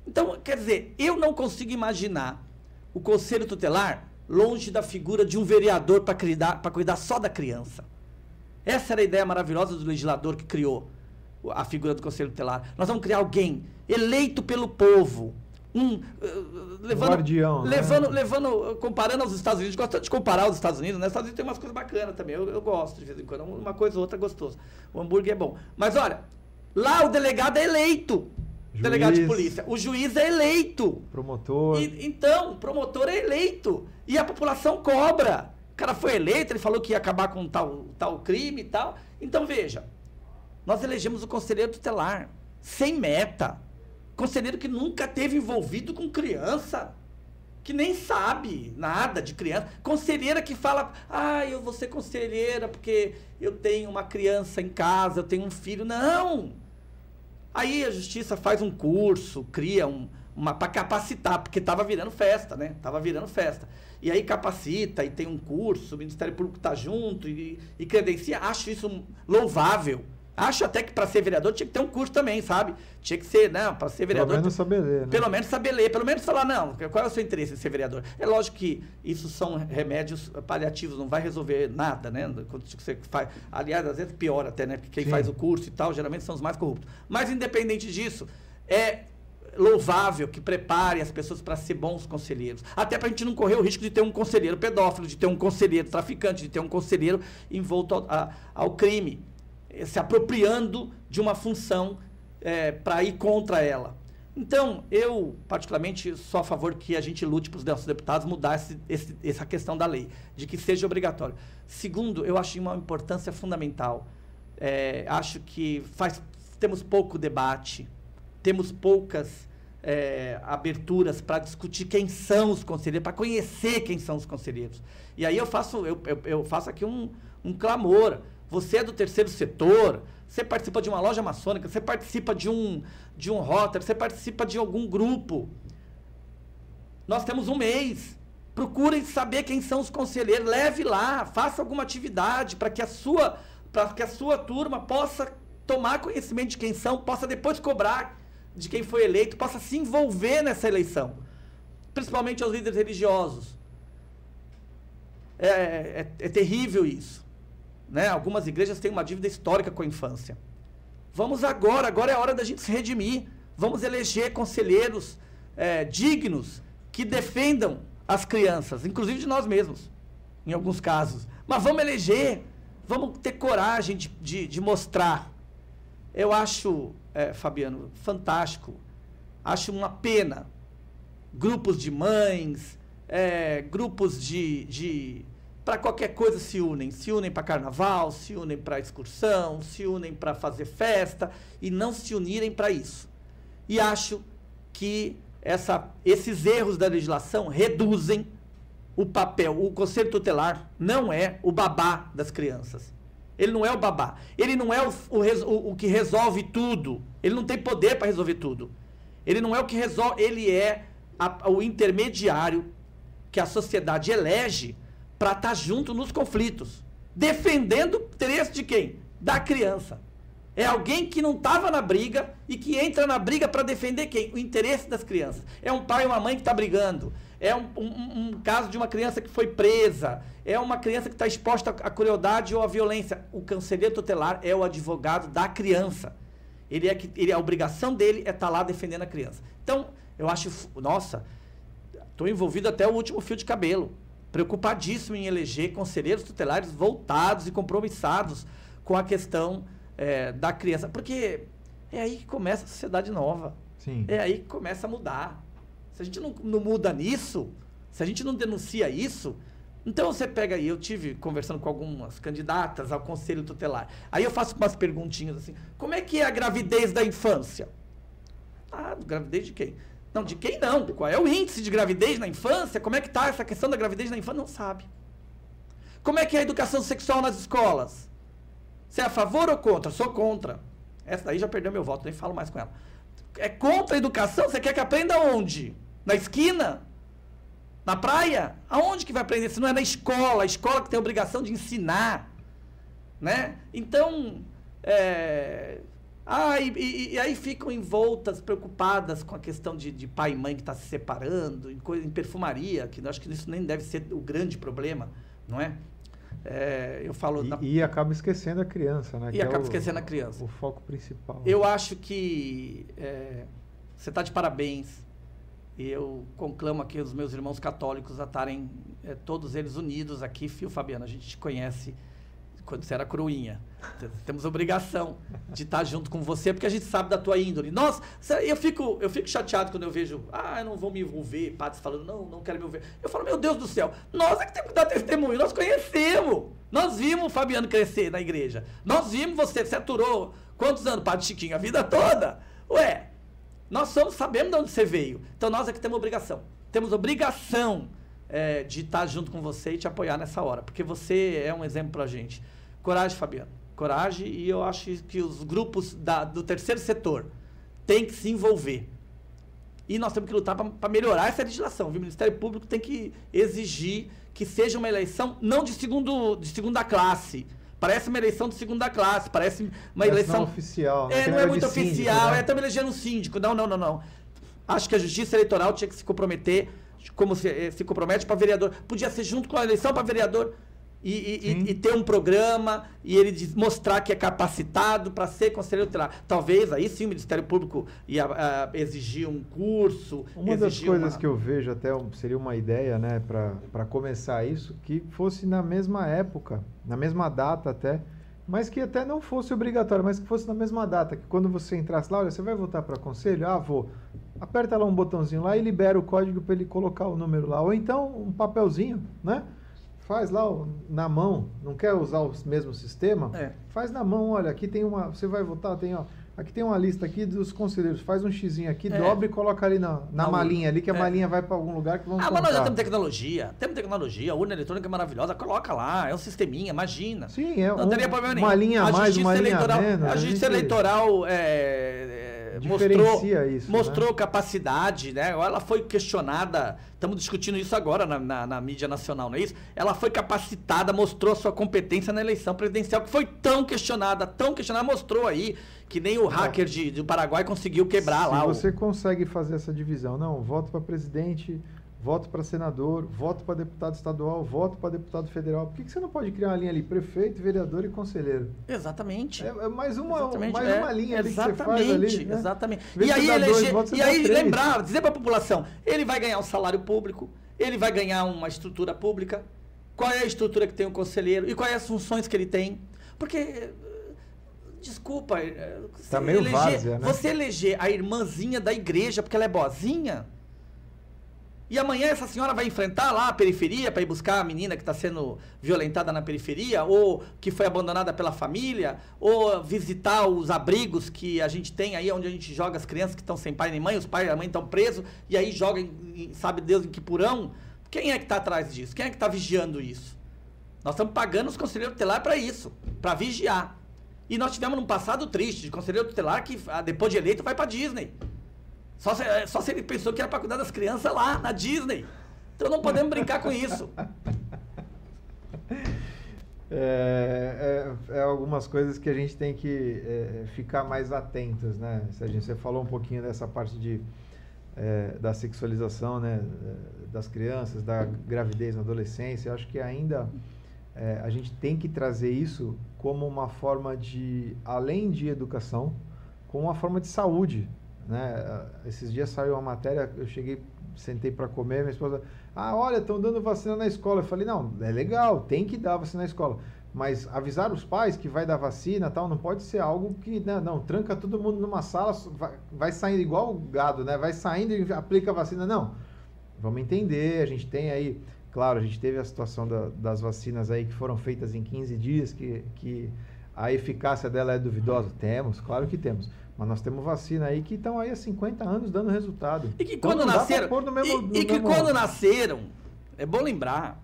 Então, quer dizer, eu não consigo imaginar o conselho tutelar longe da figura de um vereador para cuidar, cuidar só da criança. Essa era a ideia maravilhosa do legislador que criou a figura do conselho tutelar. Nós vamos criar alguém eleito pelo povo, um uh, levando, Guardião, né? levando, né? levando, comparando aos Estados Unidos, gosto de comparar os Estados Unidos, né? Os Estados Unidos tem umas coisas bacanas também, eu, eu gosto de vez em quando, uma coisa ou outra é gostoso. O hambúrguer é bom. Mas olha, lá o delegado é eleito. Juiz, delegado de polícia. O juiz é eleito. Promotor. E, então, o promotor é eleito. E a população cobra. O cara foi eleito, ele falou que ia acabar com tal, tal crime e tal. Então, veja, nós elegemos o conselheiro tutelar, sem meta Conselheiro que nunca teve envolvido com criança, que nem sabe nada de criança. Conselheira que fala, ah, eu vou ser conselheira porque eu tenho uma criança em casa, eu tenho um filho. Não! Aí a justiça faz um curso, cria um, uma para capacitar, porque estava virando festa, né? Tava virando festa. E aí capacita e tem um curso, o Ministério Público está junto e, e credencia. Acho isso louvável. Acho até que para ser vereador tinha que ter um curso também, sabe? Tinha que ser, não, para ser vereador. Pelo menos saber ler, né? Pelo menos saber ler, pelo menos falar, não, qual é o seu interesse em ser vereador? É lógico que isso são remédios paliativos, não vai resolver nada, né? Quando você faz, aliás, às vezes pior até, né? Porque quem Sim. faz o curso e tal, geralmente são os mais corruptos. Mas independente disso, é louvável que prepare as pessoas para ser bons conselheiros. Até para a gente não correr o risco de ter um conselheiro pedófilo, de ter um conselheiro traficante, de ter um conselheiro envolto ao, a, ao crime se apropriando de uma função é, para ir contra ela. Então, eu, particularmente, sou a favor que a gente lute para os nossos deputados mudar esse, esse, essa questão da lei, de que seja obrigatório. Segundo, eu acho uma importância fundamental. É, acho que faz, temos pouco debate, temos poucas é, aberturas para discutir quem são os conselheiros, para conhecer quem são os conselheiros. E aí eu faço, eu, eu, eu faço aqui um, um clamor você é do terceiro setor, você participa de uma loja maçônica, você participa de um, de um Rotary, você participa de algum grupo. Nós temos um mês. Procurem saber quem são os conselheiros, leve lá, faça alguma atividade para que a sua para que a sua turma possa tomar conhecimento de quem são, possa depois cobrar de quem foi eleito, possa se envolver nessa eleição. Principalmente aos líderes religiosos. É, é, é terrível isso. Né? Algumas igrejas têm uma dívida histórica com a infância. Vamos agora, agora é a hora da gente se redimir. Vamos eleger conselheiros é, dignos que defendam as crianças, inclusive de nós mesmos, em alguns casos. Mas vamos eleger, vamos ter coragem de, de, de mostrar. Eu acho, é, Fabiano, fantástico. Acho uma pena. Grupos de mães, é, grupos de, de para qualquer coisa se unem. Se unem para carnaval, se unem para excursão, se unem para fazer festa e não se unirem para isso. E acho que essa, esses erros da legislação reduzem o papel. O conselho tutelar não é o babá das crianças. Ele não é o babá. Ele não é o, o, o que resolve tudo. Ele não tem poder para resolver tudo. Ele não é o que resolve. Ele é a, o intermediário que a sociedade elege para estar tá junto nos conflitos. Defendendo o interesse de quem? Da criança. É alguém que não estava na briga e que entra na briga para defender quem? O interesse das crianças. É um pai ou uma mãe que está brigando. É um, um, um, caso de uma criança que foi presa. É uma criança que está exposta à crueldade ou à violência. O conselheiro tutelar é o advogado da criança. Ele é que, ele, a obrigação dele é estar tá lá defendendo a criança. Então, eu acho, nossa, estou envolvido até o último fio de cabelo. Preocupadíssimo em eleger conselheiros tutelares voltados e compromissados com a questão é, da criança. Porque é aí que começa a sociedade nova. Sim. É aí que começa a mudar. Se a gente não, não muda nisso, se a gente não denuncia isso, então você pega aí, eu tive conversando com algumas candidatas ao conselho tutelar. Aí eu faço umas perguntinhas assim: como é que é a gravidez da infância? Ah, gravidez de quem? Não, de quem não? Qual é o índice de gravidez na infância? Como é que está essa questão da gravidez na infância? Não sabe. Como é que é a educação sexual nas escolas? Você é a favor ou contra? Sou contra. Essa daí já perdeu meu voto, nem falo mais com ela. É contra a educação? Você quer que aprenda onde? Na esquina? Na praia? Aonde que vai aprender? Se não é na escola, a escola que tem a obrigação de ensinar. Né? Então, é... ah, e, e, e, aí ficam envoltas, preocupadas com a questão de, de pai e mãe que está se separando, em, coisa, em perfumaria, que eu acho que isso nem deve ser o grande problema, não é? É, eu falo e, na... e, acaba esquecendo a criança, né? E que é acaba é o, esquecendo a criança. O foco principal. Eu acho que é, você está de parabéns. E eu conclamo aqui os meus irmãos católicos a estarem é, todos eles unidos aqui. Fio Fabiano, a gente te conhece quando você era cruinha. Temos obrigação de estar junto com você, porque a gente sabe da tua índole. Nossa, eu fico, eu fico chateado quando eu vejo, ah, eu não vou me envolver, padres falando, não, não quero me envolver. Eu falo, meu Deus do céu, nós é que temos que dar testemunho, nós conhecemos. Nós vimos o Fabiano crescer na igreja. Nós vimos você, você aturou quantos anos, Padre Chiquinho? A vida toda. Ué, nós somos, sabemos de onde você veio. Então nós que temos obrigação. Temos obrigação é, de estar junto com você e te apoiar nessa hora, porque você é um exemplo pra gente. Coragem, Fabiano. Coragem e eu acho que os grupos da, do terceiro setor têm que se envolver. E nós temos que lutar para melhorar essa legislação. O Ministério Público tem que exigir que seja uma eleição não de, segundo, de segunda classe. Parece uma eleição de segunda classe, parece uma eleição. Não oficial. Né? É, não é muito oficial, síndico, né? é estamos elegendo um síndico. Não, não, não, não. Acho que a justiça eleitoral tinha que se comprometer, como se, eh, se compromete para vereador. Podia ser junto com a eleição para vereador e, e, e, ter um programa e ele mostrar que é capacitado para ser conselheiro tutelar. Talvez aí sim o Ministério Público ia a, exigir um curso. Uma das coisas uma... que eu vejo até seria uma ideia, né, para começar isso, que fosse na mesma época, na mesma data até, mas que até não fosse obrigatório, mas que fosse na mesma data, que quando você entrasse lá, olha, você vai votar para conselho? Ah, vou. Aperta lá um botãozinho lá e libera o código para ele colocar o número lá. Ou então um papelzinho, né? Faz lá na mão, não quer usar o mesmo sistema? É. Faz na mão, olha, aqui tem uma, você vai votar, tem, ó, aqui tem uma lista aqui dos conselheiros, faz um xizinho aqui, é. dobra e coloca ali na, na malinha ali, que a é. malinha vai para algum lugar que vamos Ah, mas nós já temos tecnologia, temos tecnologia, a urna eletrônica é maravilhosa, coloca lá, é um sisteminha, imagina. Sim, é não um, teria problema nenhum. Uma linha a mais, uma linha eleitoral, menos. A justiça a gente... eleitoral é, é, mostrou, isso, mostrou né? capacidade, né? Ela foi questionada, estamos discutindo isso agora na, na, na, mídia nacional, não é isso? Ela foi capacitada, mostrou sua competência na eleição presidencial, que foi tão questionada, tão questionada, mostrou aí que nem o hacker de, do Paraguai conseguiu quebrar Se lá. Você o... consegue fazer essa divisão, não, voto para presidente, voto para senador, voto para deputado estadual, voto para deputado federal. Por que, que, você não pode criar uma linha ali, prefeito, vereador e conselheiro? Exatamente. É, é mais uma, exatamente. mais é, uma linha ali que você faz ali. Né? Exatamente. E aí, eleger, e aí lembrar, dizer para a população, ele vai ganhar um salário público, ele vai ganhar uma estrutura pública, qual é a estrutura que tem o conselheiro e quais as funções que ele tem. Porque desculpa, eh, tá meio eleger, várzea, né? você eleger a irmãzinha da igreja porque ela é boazinha, e amanhã essa senhora vai enfrentar lá a periferia para ir buscar a menina que está sendo violentada na periferia, ou que foi abandonada pela família, ou visitar os abrigos que a gente tem aí, onde a gente joga as crianças que estão sem pai nem mãe, os pais e a mãe estão presos, e aí joga, em, sabe Deus em que purão. Quem é que está atrás disso? Quem é que está vigiando isso? Nós estamos pagando os conselheiros tutelares para isso, para vigiar. E nós tivemos um passado triste de conselheiro tutelar que, ah, depois de eleito, vai para Disney. Só se, só se ele pensou que era para cuidar das crianças lá, na Disney. Então não podemos brincar com isso. É, é, é, algumas coisas que a gente tem que é, ficar mais atentos, né? Serginho, você falou um pouquinho dessa parte de, é, da sexualização né? das crianças, da gravidez na adolescência. Eu acho que ainda é, a gente tem que trazer isso como uma forma de, além de educação, como uma forma de saúde né? Esses dias saiu uma matéria, eu cheguei, sentei para comer, minha esposa, ah, olha, estão dando vacina na escola. Eu falei, não, é legal, tem que dar vacina na escola. Mas avisar os pais que vai dar vacina tal, não pode ser algo que, né, não, tranca todo mundo numa sala, vai, vai saindo igual o gado, né? Vai saindo e aplica a vacina. Não. Vamos entender, a gente tem aí, claro, a gente teve a situação da, das vacinas aí que foram feitas em 15 dias, que, que a eficácia dela é duvidosa. Temos, claro que temos. Mas nós temos vacina aí que estão aí há 50 anos dando resultado. E que quando então, nasceram. Mesmo, e, e que quando nasceram, é bom lembrar,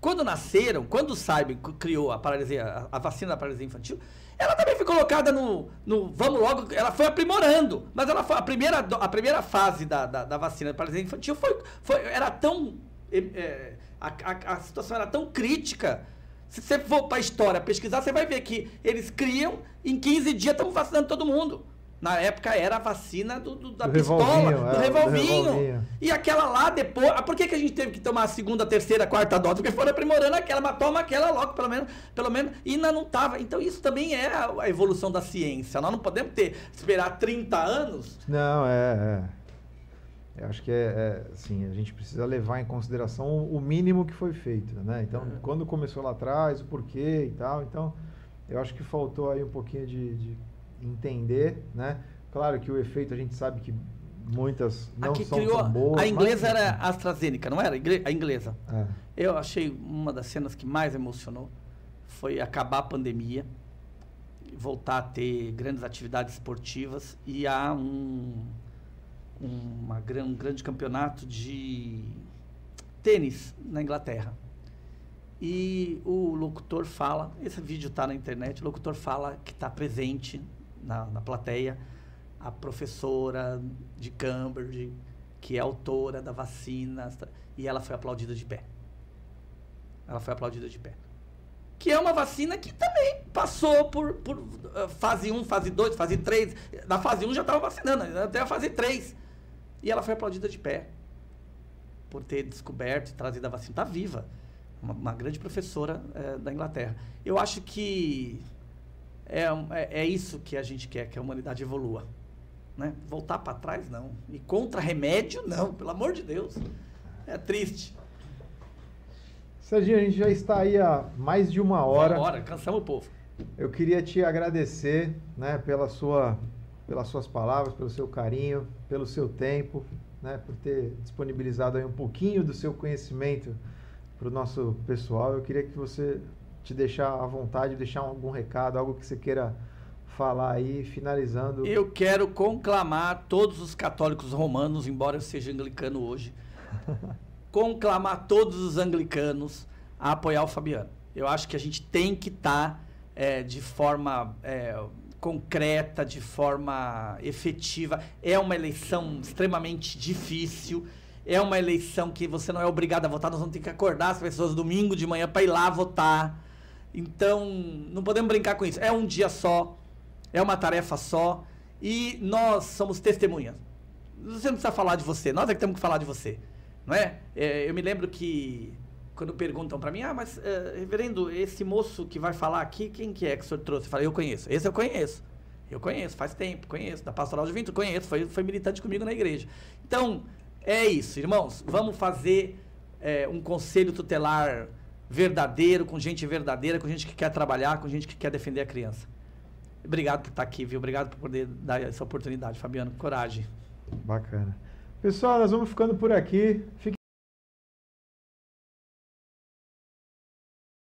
quando nasceram, quando o Saib criou a paralisia, a, a, vacina da paralisia infantil, ela também foi colocada no, no. Vamos logo, ela foi aprimorando. Mas ela foi, a, primeira, a primeira fase da, da, da vacina da paralisia infantil foi, foi, era tão. É, a, a, a situação era tão crítica. Se você for para a história pesquisar, você vai ver que eles criam, em 15 dias estão vacinando todo mundo. Na época era a vacina do, do da do pistola, do, é, revolvinho. do revolvinho. E aquela lá depois. Ah, por que, que a gente teve que tomar a segunda, terceira, quarta dose? Porque foram aprimorando aquela, mas toma aquela logo, pelo menos, pelo menos. E ainda não estava. Então isso também é a, a, evolução da ciência. Nós não podemos ter, esperar 30 anos. Não, é. é. Eu acho que é, é assim, a gente precisa levar em consideração o mínimo que foi feito, né? Então, é. quando começou lá atrás, o porquê e tal. Então, eu acho que faltou aí um pouquinho de, de entender, né? Claro que o efeito a gente sabe que muitas não a que são criou, tão boas. A inglesa mas... era AstraZeneca, não era? A inglesa. É. Eu achei uma das cenas que mais emocionou foi acabar a pandemia, voltar a ter grandes atividades esportivas e há um, uma, um grande campeonato de tênis na Inglaterra. E o locutor fala, esse vídeo está na internet, o locutor fala que está presente na, na plateia a professora de Cambridge, que é autora da vacina, e ela foi aplaudida de pé. Ela foi aplaudida de pé. Que é uma vacina que também passou por, por uh, fase 1, fase 2, fase 3. Na fase 1 já estava vacinando, até a fase 3. E ela foi aplaudida de pé. Por ter descoberto e trazido a vacina. Está viva. Uma, uma, grande professora uh, da Inglaterra. Eu acho que é, é, é isso que a gente quer, que a humanidade evolua. Né? Voltar para trás, não. E contra remédio, não. Pelo amor de Deus. É triste. Serginho, a gente já está aí há mais de uma hora. Uma hora, cansamos o povo. Eu queria te agradecer né, pela sua, pelas suas palavras, pelo seu carinho, pelo seu tempo, né, por ter disponibilizado aí um pouquinho do seu conhecimento para o nosso pessoal. Eu queria que você te deixar à vontade, deixar algum recado, algo que você queira falar aí, finalizando. Eu quero conclamar todos os católicos romanos, embora eu seja anglicano hoje, conclamar todos os anglicanos a apoiar o Fabiano. Eu acho que a gente tem que estar tá, é, de forma é, concreta, de forma efetiva. É uma eleição extremamente difícil. É uma eleição que você não é obrigado a votar, nós vamos ter que acordar as pessoas domingo de manhã para ir lá votar. Então, não podemos brincar com isso. É um dia só, é uma tarefa só e nós somos testemunhas. Você não precisa falar de você, nós é que temos que falar de você, não é? é eu me lembro que quando perguntam para mim, ah, mas, uh, reverendo, esse moço que vai falar aqui, quem que é que o senhor trouxe? Eu falei, eu conheço. Esse eu conheço. Eu conheço, faz tempo, conheço. Da Pastoral de Vinto, conheço. Foi, foi militante comigo na igreja. Então, é isso, irmãos. Vamos fazer é, um conselho tutelar verdadeiro, com gente verdadeira, com gente que quer trabalhar, com gente que quer defender a criança. Obrigado por estar aqui, viu? Obrigado por poder dar essa oportunidade, Fabiano. Coragem. Bacana. Pessoal, nós vamos ficando por aqui. Fique